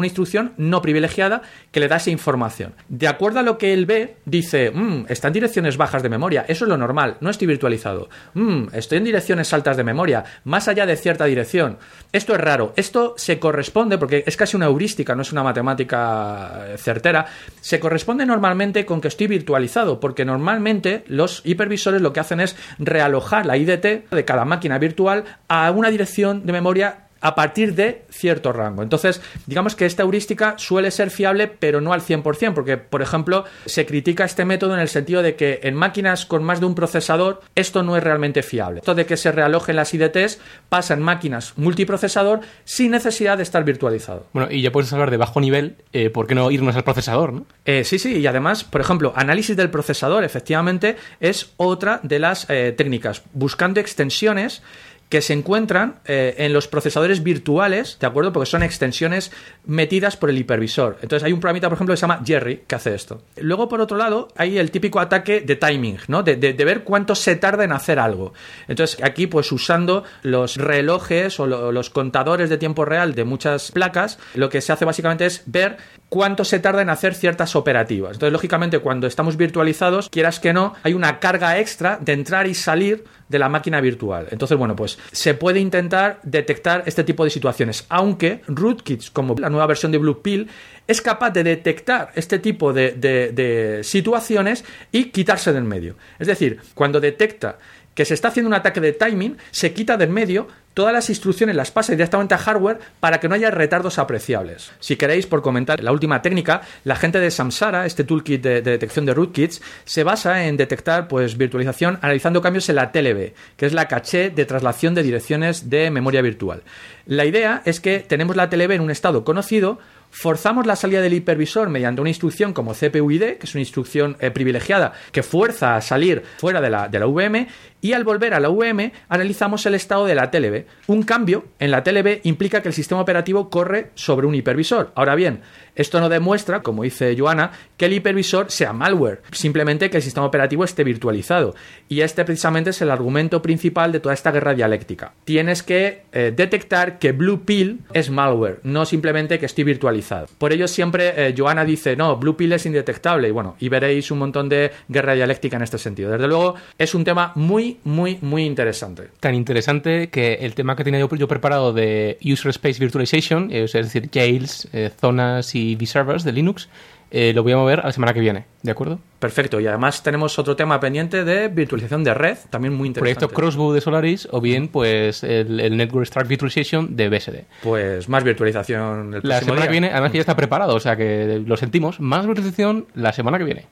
instrucción no privilegiada que le da esa información. De acuerdo a lo que él ve, dice, "Mm, está en direcciones bajas de memoria, eso es lo normal, no estoy virtualizado. "Mm, estoy en direcciones altas de memoria, más allá de cierta dirección. Esto es raro, esto se corresponde, porque es casi una heurística, no es una matemática eh, certera, se corresponde normalmente con que estoy virtualizado, porque normalmente los hipervisores lo que hacen es realojar la IDT de cada máquina virtual a una dirección de memoria a partir de cierto rango. Entonces, digamos que esta heurística suele ser fiable, pero no al 100%, porque, por ejemplo, se critica este método en el sentido de que en máquinas con más de un procesador esto no es realmente fiable. Esto de que se realojen las IDTs pasa en máquinas multiprocesador sin necesidad de estar virtualizado. Bueno, y ya puedes hablar de bajo nivel, eh, ¿por qué no irnos al procesador, no? Eh, sí, sí, y además, por ejemplo, análisis del procesador, efectivamente, es otra de las eh, técnicas, buscando extensiones que se encuentran eh, en los procesadores virtuales, ¿de acuerdo? Porque son extensiones metidas por el hipervisor. Entonces hay un programita, por ejemplo, que se llama Jerry, que hace esto. Luego, por otro lado, hay el típico ataque de timing, ¿no? De, ver cuánto se tarda en hacer algo. Entonces, aquí, pues usando los relojes o lo- los contadores de tiempo real de muchas placas, lo que se hace básicamente es ver cuánto se tarda en hacer ciertas operativas. Entonces, lógicamente, cuando estamos virtualizados, quieras que no, hay una carga extra de entrar y salir de la máquina virtual. Entonces, bueno, pues se puede intentar detectar este tipo de situaciones, aunque rootkits, como la nueva versión de Blue Pill, es capaz de detectar este tipo de, de- de situaciones y quitarse del medio. Es decir, cuando detecta que se está haciendo un ataque de timing, se quita del medio, todas las instrucciones las pasa directamente a hardware para que no haya retardos apreciables. Si queréis, por comentar la última técnica, la gente de Samsara, este toolkit de, de detección de rootkits, se basa en detectar pues, virtualización analizando cambios en la TLB, que es la caché de traslación de direcciones de memoria virtual. La idea es que tenemos la TLB en un estado conocido, forzamos la salida del hipervisor mediante una instrucción como CPUID, que es una instrucción eh, privilegiada que fuerza a salir fuera de la, de la VM, y al volver a la VM analizamos el estado de la TLB. Un cambio en la TLB implica que el sistema operativo corre sobre un hipervisor. Ahora bien, esto no demuestra, como dice Joana, que el hipervisor sea malware, simplemente que el sistema operativo esté virtualizado. Y este precisamente es el argumento principal de toda esta guerra dialéctica. Tienes que eh, detectar que Blue Pill es malware, no simplemente que estoy virtualizado. Por ello siempre eh, Joana dice, no, Blue Pill es indetectable. Y bueno, y veréis un montón de guerra dialéctica en este sentido. Desde luego, es un tema muy, muy, muy interesante. Tan interesante que el tema que tenía yo, yo preparado de User Space Virtualization, eh, es decir, jails, eh, zonas y vservers de Linux, eh, lo voy a mover a la semana que viene, ¿de acuerdo? Perfecto, y además tenemos otro tema pendiente de virtualización de red, también muy interesante. Proyecto Crossbow de Solaris o bien pues el, el Network Start Virtualization de BSD. Pues más virtualización el La semana día. que viene, además que ya está preparado, o sea que lo sentimos, más virtualización la semana que viene.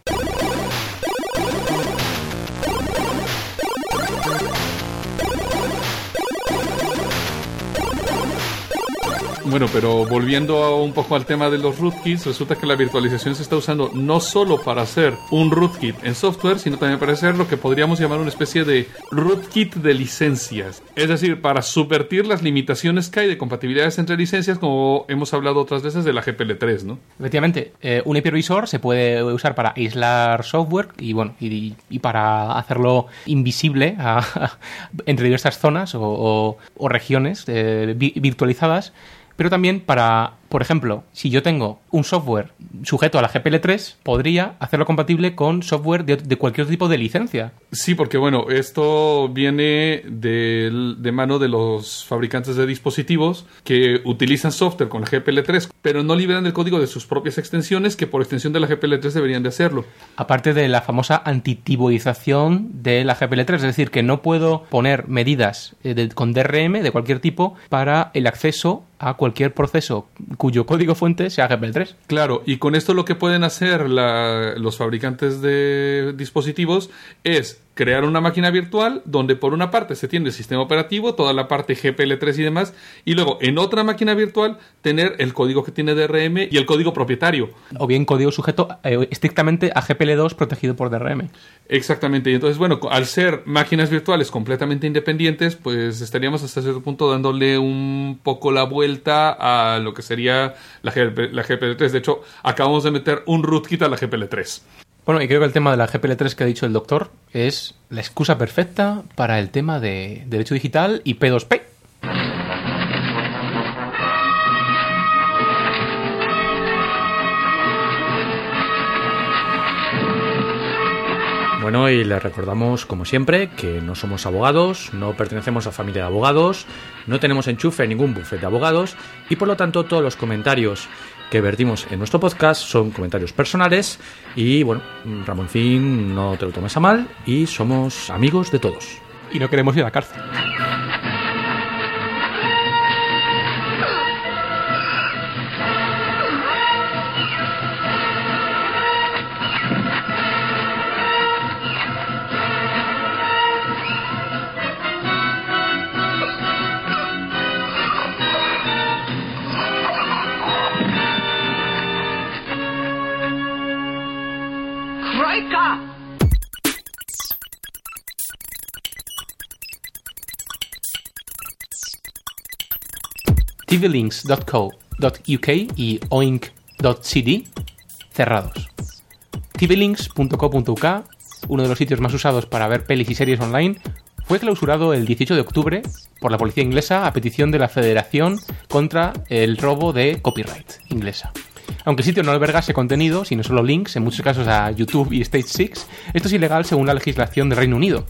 Bueno, pero volviendo un poco al tema de los rootkits, resulta que la virtualización se está usando no solo para hacer un rootkit en software, sino también para hacer lo que podríamos llamar una especie de rootkit de licencias. Es decir, para subvertir las limitaciones que hay de compatibilidades entre licencias, como hemos hablado otras veces de la GPL3, ¿no? Efectivamente, eh, un hipervisor se puede usar para aislar software y bueno y, para hacerlo invisible entre diversas zonas o, regiones eh, vi- virtualizadas, pero también para, por ejemplo, si yo tengo un software sujeto a la GPL3, podría hacerlo compatible con software de, de cualquier tipo de licencia. Sí, porque bueno, esto viene de mano de los fabricantes de dispositivos que utilizan software con la GPL3, pero no liberan el código de sus propias extensiones, que por extensión de la GPL3 deberían de hacerlo. Aparte de la famosa antitiboización de la GPL3, es decir, que no puedo poner medidas eh, de- con DRM de cualquier tipo para el acceso a cualquier proceso cuyo código fuente sea GPL3. Claro, y con esto lo que pueden hacer los fabricantes de dispositivos es crear una máquina virtual donde por una parte se tiene el sistema operativo, toda la parte GPL3 y demás, y luego en otra máquina virtual tener el código que tiene DRM y el código propietario. O bien código sujeto eh, estrictamente a GPL2 protegido por DRM. Exactamente, y entonces, bueno, al ser máquinas virtuales completamente independientes, pues estaríamos hasta cierto punto dándole un poco la vuelta a lo que sería la, GP la GPL3. De hecho, acabamos de meter un rootkit a la GPL3. Bueno, y creo que el tema de la GPL3 que ha dicho el doctor es la excusa perfecta para el tema de derecho digital y P2P. Bueno, y les recordamos, como siempre, que no somos abogados, no pertenecemos a familia de abogados, no tenemos enchufe en ningún bufete de abogados y por lo tanto todos los comentarios que vertimos en nuestro podcast son comentarios personales y bueno, Ramoncín, no te lo tomes a mal y somos amigos de todos. Y no queremos ir a la cárcel. tvlinks.co.uk y oink.cd cerrados. tvlinks.co.uk, uno de los sitios más usados para ver pelis y series online, fue clausurado el 18 de octubre por la policía inglesa a petición de la Federación contra el robo de copyright inglesa. Aunque el sitio no alberga ese contenido, sino solo links, en muchos casos a YouTube y Stage 6, esto es ilegal según la legislación del Reino Unido.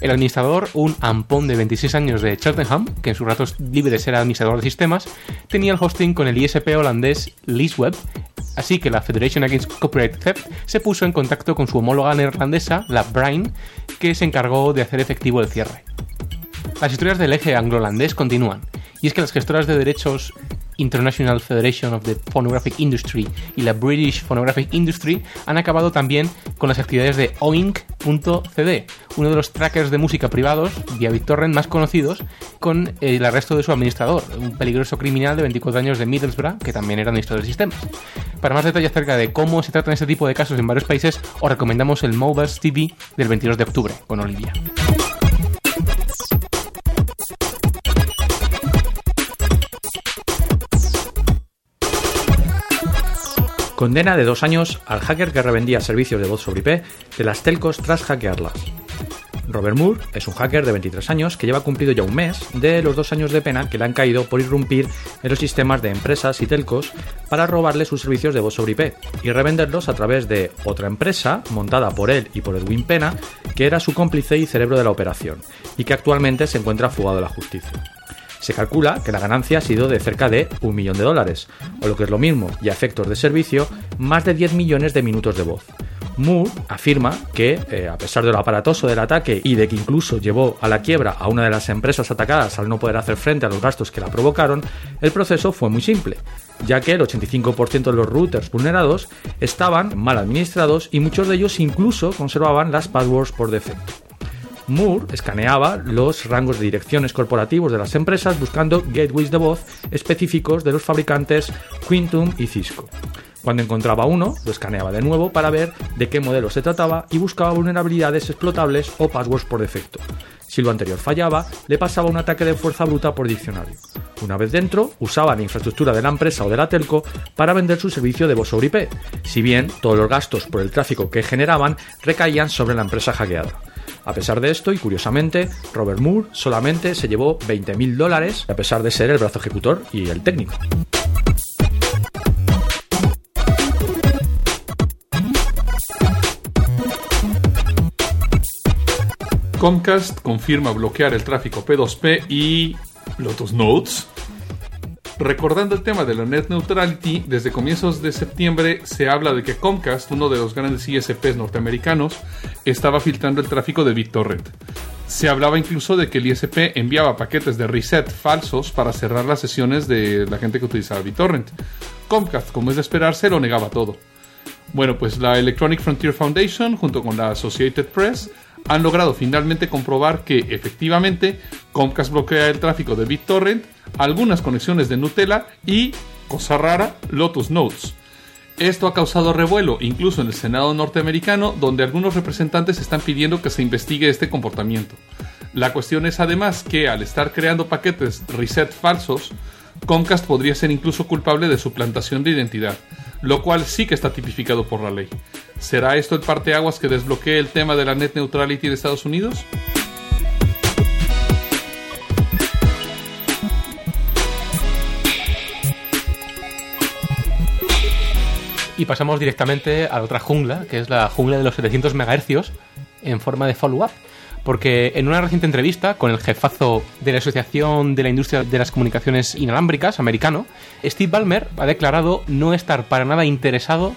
El administrador, un ampón de 26 años de Cheltenham, que en sus ratos libres era administrador de sistemas, tenía el hosting con el ISP holandés LeaseWeb, así que la Federation Against Copyright Theft se puso en contacto con su homóloga neerlandesa, la Brain, que se encargó de hacer efectivo el cierre. Las historias del eje anglo-holandés continúan, y es que las gestoras de derechos International Federation of the Phonographic Industry y la British Phonographic Industry han acabado también con las actividades de Oink.cd, uno de los trackers de música privados vía BitTorrent más conocidos, con el arresto de su administrador, un peligroso criminal de 24 años de Middlesbrough, que también era administrador de sistemas. Para más detalles acerca de cómo se tratan este tipo de casos en varios países, os recomendamos el Mobiles TV del 22 de octubre con Olivia. Condena de dos años al hacker que revendía servicios de voz sobre IP de las telcos tras hackearlas. Robert Moore es un hacker de 23 años que lleva cumplido ya un mes de los dos años de pena que le han caído por irrumpir en los sistemas de empresas y telcos para robarle sus servicios de voz sobre IP y revenderlos a través de otra empresa montada por él y por Edwin Pena, que era su cómplice y cerebro de la operación, y que actualmente se encuentra fugado de la justicia. Se calcula que la ganancia ha sido de cerca de un millón de dólares, o lo que es lo mismo, y a efectos de servicio, más de 10 millones de minutos de voz. Moore afirma que, eh, a pesar de lo aparatoso del ataque y de que incluso llevó a la quiebra a una de las empresas atacadas al no poder hacer frente a los gastos que la provocaron, el proceso fue muy simple, ya que el 85% de los routers vulnerados estaban mal administrados y muchos de ellos incluso conservaban las passwords por defecto. Moore escaneaba los rangos de direcciones corporativos de las empresas buscando gateways de voz específicos de los fabricantes Quantum y Cisco. Cuando encontraba uno, lo escaneaba de nuevo para ver de qué modelo se trataba y buscaba vulnerabilidades explotables o passwords por defecto. Si lo anterior fallaba, le pasaba un ataque de fuerza bruta por diccionario. Una vez dentro, usaba la infraestructura de la empresa o de la telco para vender su servicio de voz sobre IP, si bien todos los gastos por el tráfico que generaban recaían sobre la empresa hackeada. A pesar de esto, y curiosamente, Robert Moore solamente se llevó 20.000 dólares, a pesar de ser el brazo ejecutor y el técnico. Comcast confirma bloquear el tráfico P2P y Lotus Notes. Recordando el tema de la net neutrality, desde comienzos de septiembre se habla de que Comcast, uno de los grandes ISPs norteamericanos, estaba filtrando el tráfico de BitTorrent. Se hablaba incluso de que el ISP enviaba paquetes de reset falsos para cerrar las sesiones de la gente que utilizaba BitTorrent. Comcast, como es de esperarse, lo negaba todo. Bueno, pues la Electronic Frontier Foundation, junto con la Associated Press, han logrado finalmente comprobar que efectivamente Comcast bloquea el tráfico de BitTorrent, algunas conexiones de Nutella y, cosa rara, Lotus Notes. Esto ha causado revuelo incluso en el Senado norteamericano, donde algunos representantes están pidiendo que se investigue este comportamiento. La cuestión es además que al estar creando paquetes reset falsos, Comcast podría ser incluso culpable de suplantación de identidad, lo cual sí que está tipificado por la ley. ¿Será esto el parteaguas que desbloquee el tema de la net neutrality de Estados Unidos? Y pasamos directamente a la otra jungla, que es la jungla de los 700 MHz en forma de follow-up. Porque en una reciente entrevista con el jefazo de la Asociación de la Industria de las Comunicaciones Inalámbricas, americano, Steve Ballmer ha declarado no estar para nada interesado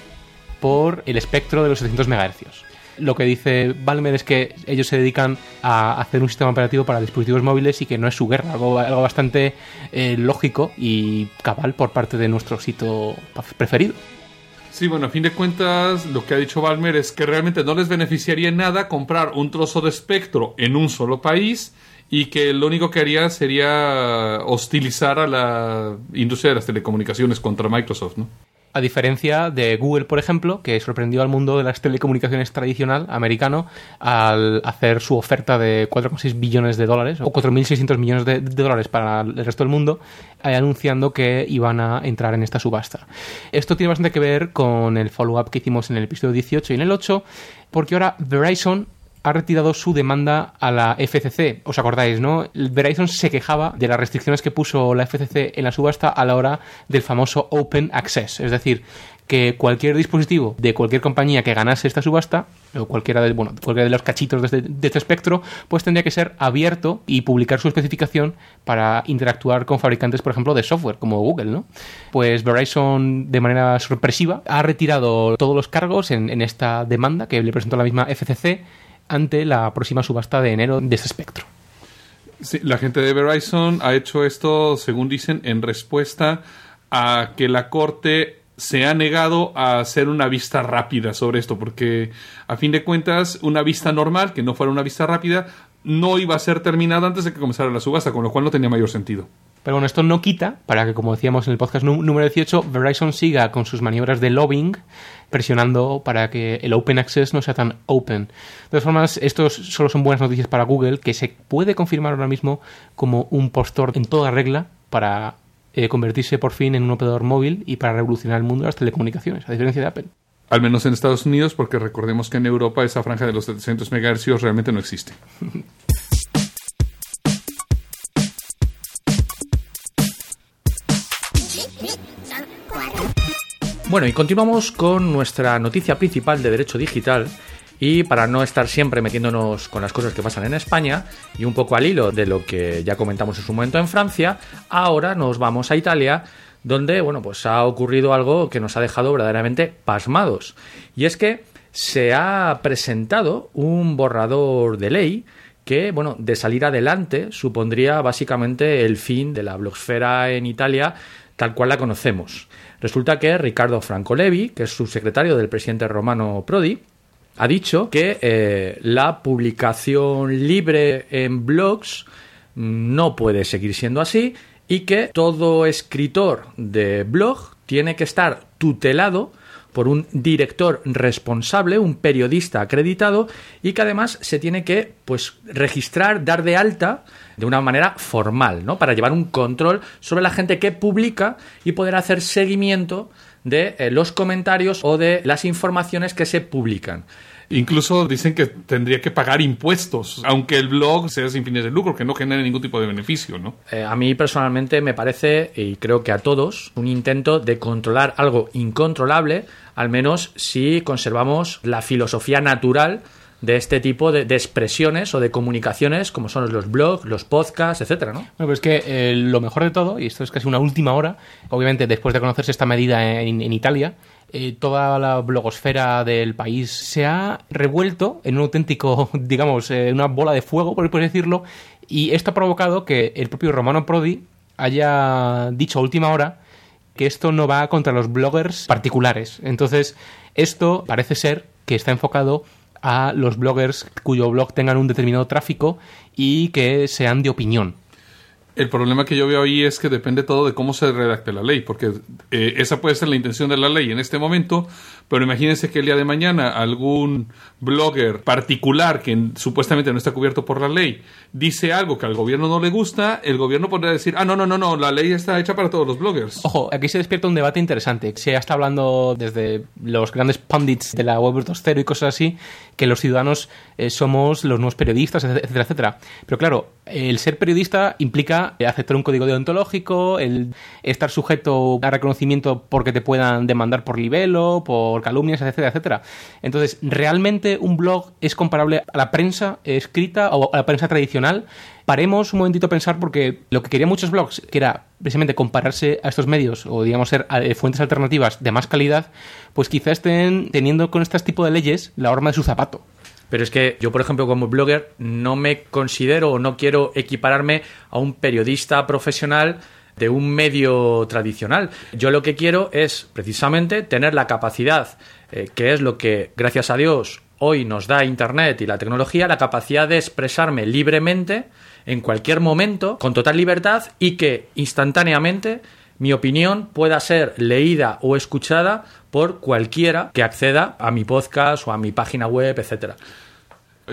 por el espectro de los 700 MHz. Lo que dice Balmer es que ellos se dedican a hacer un sistema operativo para dispositivos móviles y que no es su guerra, algo, bastante eh, lógico y cabal por parte de nuestro sitio preferido. Sí, bueno, a fin de cuentas, lo que ha dicho Balmer es que realmente no les beneficiaría en nada comprar un trozo de espectro en un solo país y que lo único que haría sería hostilizar a la industria de las telecomunicaciones contra Microsoft, ¿no? A diferencia de Google, por ejemplo, que sorprendió al mundo de las telecomunicaciones tradicional americano al hacer su oferta de 4,6 billones de dólares o 4.600 millones de, dólares para el resto del mundo, eh, anunciando que iban a entrar en esta subasta. Esto tiene bastante que ver con el follow-up que hicimos en el episodio 18 y en el 8, porque ahora Verizon ha retirado su demanda a la FCC. ¿Os acordáis, no? Verizon se quejaba de las restricciones que puso la FCC en la subasta a la hora del famoso Open Access. Es decir, que cualquier dispositivo de cualquier compañía que ganase esta subasta, o cualquiera de, bueno, cualquiera de los cachitos de este, de este, espectro, pues tendría que ser abierto y publicar su especificación para interactuar con fabricantes, por ejemplo, de software, como Google, ¿no? Pues Verizon, de manera sorpresiva, ha retirado todos los cargos en, en esta demanda que le presentó la misma FCC ante la próxima subasta de enero de ese espectro. Sí, la gente de Verizon ha hecho esto, según dicen, en respuesta a que la Corte se ha negado a hacer una vista rápida sobre esto, porque a fin de cuentas, una vista normal, que no fuera una vista rápida, no iba a ser terminada antes de que comenzara la subasta, con lo cual no tenía mayor sentido. Pero bueno, esto no quita para que, como decíamos en el podcast número 18, Verizon siga con sus maniobras de lobbying, presionando para que el open access no sea tan open. De todas formas, estos solo son buenas noticias para Google, que se puede confirmar ahora mismo como un postor en toda regla para eh, convertirse por fin en un operador móvil y para revolucionar el mundo de las telecomunicaciones, a diferencia de Apple. Al menos en Estados Unidos, porque recordemos que en Europa esa franja de los 700 MHz realmente no existe. Bueno, y continuamos con nuestra noticia principal de derecho digital. Y para no estar siempre metiéndonos con las cosas que pasan en España, y un poco al hilo de lo que ya comentamos en su momento en Francia, ahora nos vamos a Italia, donde, bueno, pues ha ocurrido algo que nos ha dejado verdaderamente pasmados. Y es que se ha presentado un borrador de ley que, bueno, de salir adelante supondría básicamente el fin de la blogosfera en Italia tal cual la conocemos. Resulta que Ricardo Franco Levi, que es subsecretario del presidente romano Prodi, ha dicho que eh, la publicación libre en blogs no puede seguir siendo así y que todo escritor de blog tiene que estar tutelado por un director responsable, un periodista acreditado y que además se tiene que pues registrar, dar de alta de una manera formal, ¿no? Para llevar un control sobre la gente que publica y poder hacer seguimiento de eh, los comentarios o de las informaciones que se publican. Incluso dicen que tendría que pagar impuestos, aunque el blog sea sin fines de lucro, que no genere ningún tipo de beneficio, ¿no? Eh, a mí personalmente me parece, y creo que a todos, un intento de controlar algo incontrolable, al menos si conservamos la filosofía natural de este tipo de, expresiones o de comunicaciones, como son los blogs, los podcasts, etcétera, ¿no? Bueno, pues es que eh, lo mejor de todo, y esto es casi una última hora, obviamente después de conocerse esta medida en, en Italia, eh, toda la blogosfera del país se ha revuelto en un auténtico, digamos, eh, una bola de fuego, por decirlo, y esto ha provocado que el propio Romano Prodi haya dicho a última hora que esto no va contra los bloggers particulares. Entonces, esto parece ser que está enfocado a los bloggers cuyo blog tengan un determinado tráfico y que sean de opinión. El problema que yo veo ahí es que depende todo de cómo se redacte la ley, porque eh, esa puede ser la intención de la ley en este momento, pero imagínense que el día de mañana algún blogger particular que en- supuestamente no está cubierto por la ley dice algo que al gobierno no le gusta, el gobierno podría decir, ah, no, no, no, no, la ley está hecha para todos los bloggers. Ojo, aquí se despierta un debate interesante. Se está hablando desde los grandes pundits de la web 2.0 y cosas así, que los ciudadanos eh, somos los nuevos periodistas, etcétera, etcétera. Pero claro, el ser periodista implica eh, aceptar un código deontológico, el estar sujeto a reconocimiento porque te puedan demandar por libelo, por calumnias, etcétera, etcétera. Entonces, ¿realmente un blog es comparable a la prensa escrita o a la prensa tradicional? Paremos un momentito a pensar porque lo que querían muchos blogs, que era precisamente compararse a estos medios o digamos ser eh, fuentes alternativas de más calidad, pues quizá estén teniendo con este tipo de leyes la horma de su zapato. Pero es que yo, por ejemplo, como blogger, no me considero o no quiero equipararme a un periodista profesional de un medio tradicional. Yo lo que quiero es precisamente tener la capacidad, eh, que es lo que, gracias a Dios, hoy nos da Internet y la tecnología, la capacidad de expresarme libremente en cualquier momento, con total libertad y que instantáneamente mi opinión pueda ser leída o escuchada por cualquiera que acceda a mi podcast o a mi página web, etcétera.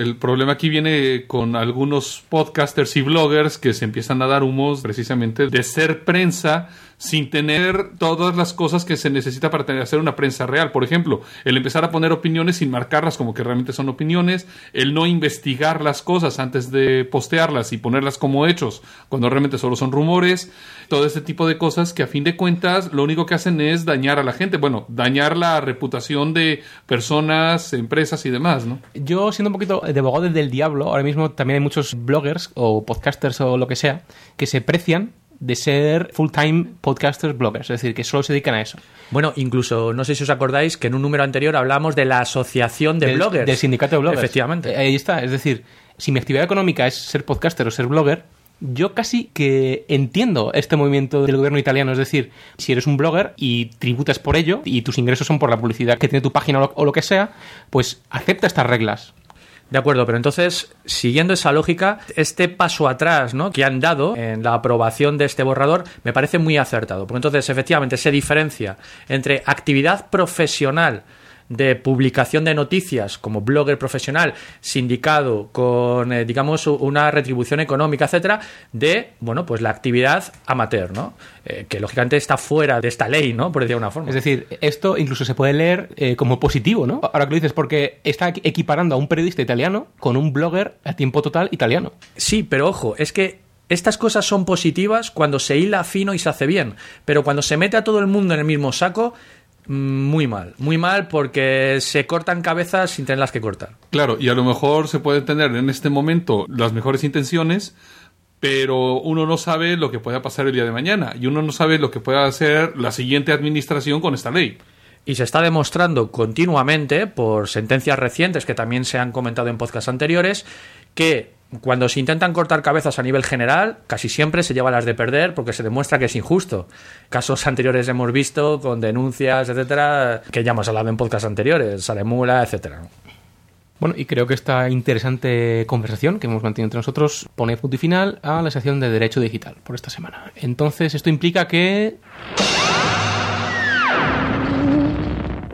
El problema aquí viene con algunos podcasters y bloggers que se empiezan a dar humos precisamente de ser prensa sin tener todas las cosas que se necesita para tener, hacer una prensa real. Por ejemplo, el empezar a poner opiniones sin marcarlas como que realmente son opiniones, el no investigar las cosas antes de postearlas y ponerlas como hechos cuando realmente solo son rumores, todo ese tipo de cosas que a fin de cuentas lo único que hacen es dañar a la gente, bueno, dañar la reputación de personas, empresas y demás, ¿no? Yo, siendo un poquito de abogado del diablo, ahora mismo también hay muchos bloggers o podcasters o lo que sea que se precian de ser full-time podcasters bloggers, es decir, que solo se dedican a eso. Bueno, incluso, no sé si os acordáis que en un número anterior hablamos de la asociación de del, bloggers. Del sindicato de bloggers. Efectivamente. Eh, Ahí está, es decir, si mi actividad económica es ser podcaster o ser blogger, yo casi que entiendo este movimiento del gobierno italiano. Es decir, si eres un blogger y tributas por ello y tus ingresos son por la publicidad que tiene tu página o lo, o lo que sea, pues acepta estas reglas. De acuerdo, pero entonces, siguiendo esa lógica, este paso atrás ¿no? que han dado en la aprobación de este borrador me parece muy acertado. Porque entonces, efectivamente, se diferencia entre actividad profesional de publicación de noticias como blogger profesional, sindicado, con, eh, digamos, una retribución económica, etcétera, de, bueno, pues la actividad amateur, ¿no? Eh, que lógicamente está fuera de esta ley, ¿no? Por decir de una forma. Es decir, esto incluso se puede leer eh, como positivo, ¿no? Ahora que lo dices, porque está equiparando a un periodista italiano con un blogger a tiempo total italiano. Sí, pero ojo, es que estas cosas son positivas cuando se hila fino y se hace bien, pero cuando se mete a todo el mundo en el mismo saco, Muy mal, muy mal porque se cortan cabezas sin tenerlas que cortar. Claro, y a lo mejor se puede tener en este momento las mejores intenciones, pero uno no sabe lo que pueda pasar el día de mañana y uno no sabe lo que pueda hacer la siguiente administración con esta ley. Y se está demostrando continuamente, por sentencias recientes que también se han comentado en podcasts anteriores, que cuando se intentan cortar cabezas a nivel general, casi siempre se lleva las de perder porque se demuestra que es injusto. Casos anteriores hemos visto con denuncias, etcétera, que ya hemos hablado en podcasts anteriores, Saremula, etcétera. Bueno, y creo que esta interesante conversación que hemos mantenido entre nosotros pone punto y final a la sección de Derecho Digital por esta semana. Entonces, esto implica que...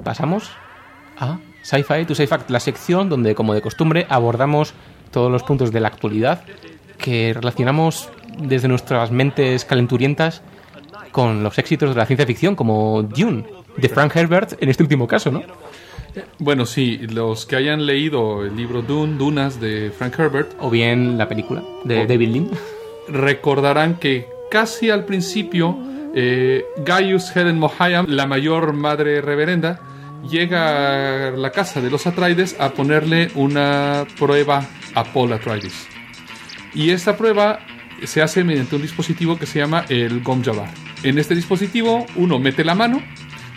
Pasamos a Sci-Fi to Sci-Fact, la sección donde, como de costumbre, abordamos todos los puntos de la actualidad que relacionamos desde nuestras mentes calenturientas con los éxitos de la ciencia ficción, como Dune, de Frank Herbert en este último caso, ¿no? Bueno, sí, los que hayan leído el libro Dune, Dunas de Frank Herbert, O bien la película de O- David Lynn. recordarán que casi al principio eh, Gaius Helen Mohayam, la mayor madre reverenda, llega a la casa de los Atreides a ponerle una prueba a Paul Atreides. Y esta prueba se hace mediante un dispositivo que se llama el Gom Jabbar. En este dispositivo uno mete la mano,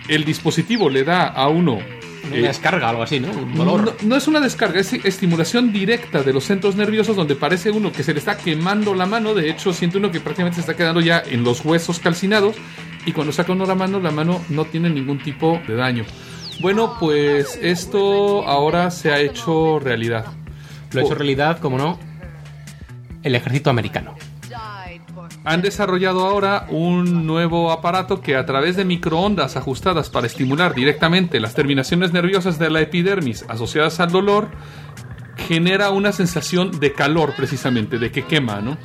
el dispositivo le da a uno Una eh, descarga, algo así, ¿no? Un dolor. no, no es una descarga, es estimulación directa de los centros nerviosos donde parece uno que se le está quemando la mano. De hecho, siente uno que prácticamente se está quedando ya en los huesos calcinados. Y cuando saca uno la mano, la mano no tiene ningún tipo de daño. Bueno, pues esto ahora se ha hecho realidad. Lo ha hecho Oh. realidad, como no, el ejército americano. Han desarrollado ahora un nuevo aparato que a través de microondas ajustadas para estimular directamente las terminaciones nerviosas de la epidermis asociadas al dolor, genera una sensación de calor precisamente, de que quema, ¿no?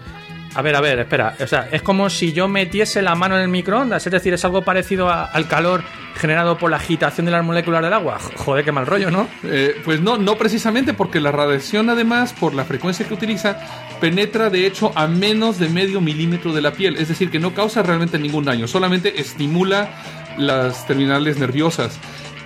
A ver, a ver, espera. O sea, es como si yo metiese la mano en el microondas. Es decir, es algo parecido a- al calor generado por la agitación de las moléculas del agua. Joder, qué mal rollo, ¿no? Eh, pues no, no precisamente porque la radiación además, por la frecuencia que utiliza, penetra de hecho a menos de medio milímetro de la piel, es decir, que no causa realmente ningún daño, solamente estimula las terminales nerviosas.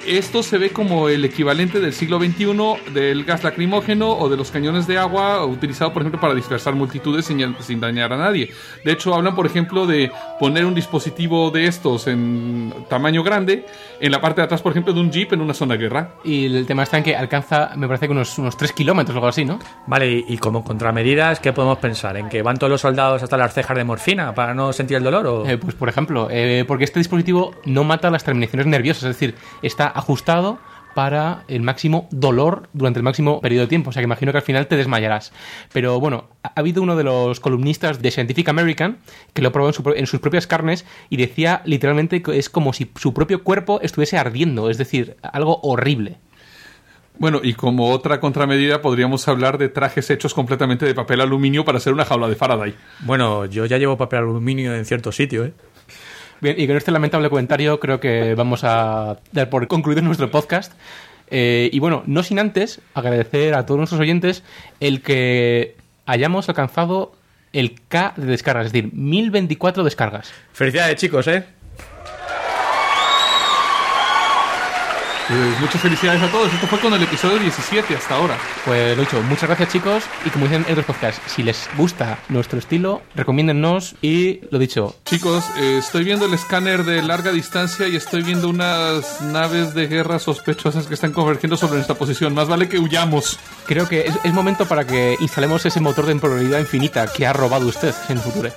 Esto se ve como el equivalente del siglo XXI del gas lacrimógeno o de los cañones de agua utilizado, por ejemplo, para dispersar multitudes sin, sin dañar a nadie. De hecho, hablan, por ejemplo, de poner un dispositivo de estos en tamaño grande en la parte de atrás, por ejemplo, de un jeep en una zona de guerra. Y el tema está en que alcanza, me parece que unos, unos 3 kilómetros o algo así, ¿no? Vale, y, y como contramedidas, ¿qué podemos pensar? ¿En que van todos los soldados hasta las cejas de morfina para no sentir el dolor? O... Eh, pues por ejemplo, eh, porque este dispositivo no mata las terminaciones nerviosas, es decir, está ajustado para el máximo dolor durante el máximo periodo de tiempo. O sea que imagino que al final te desmayarás. Pero bueno, ha ha habido uno de los columnistas de Scientific American que lo probó en, su en sus propias carnes y decía literalmente que es como si su propio cuerpo estuviese ardiendo, es decir, algo horrible. Bueno, y como otra contramedida podríamos hablar de trajes hechos completamente de papel aluminio para hacer una jaula de Faraday. Bueno, yo ya llevo papel aluminio en cierto sitio, ¿eh? Bien, y con este lamentable comentario creo que vamos a dar por concluido nuestro podcast. Eh, y bueno, no sin antes agradecer a todos nuestros oyentes el que hayamos alcanzado el K de descargas, es decir, 1024 descargas. Felicidades, chicos, ¿eh? Pues muchas felicidades a todos. Esto fue con el episodio 17 hasta ahora. Pues lo dicho, muchas gracias chicos y como dicen en otros podcasts, si les gusta nuestro estilo, recomiéndennos y lo dicho, Chicos, eh, estoy viendo el escáner de larga distancia y estoy viendo unas naves de guerra sospechosas que están convergiendo sobre nuestra posición. Más vale que huyamos. creo que es, es momento para que instalemos ese motor de probabilidad infinita que ha robado usted en el futuro.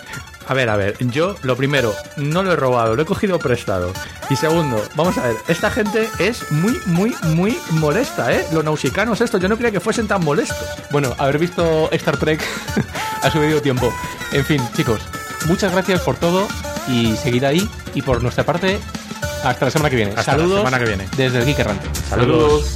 A ver, a ver, yo lo primero, no lo he robado, lo he cogido prestado. Y segundo, vamos a ver, esta gente es muy, muy, muy molesta, ¿eh? Los nausicanos estos, yo no creía que fuesen tan molestos. Bueno, haber visto Star Trek a su debido tiempo. En fin, chicos, muchas gracias por todo y seguid ahí. Y por nuestra parte, hasta la semana que viene. Hasta la Saludos semana que viene. desde el Geek Errante. Saludos.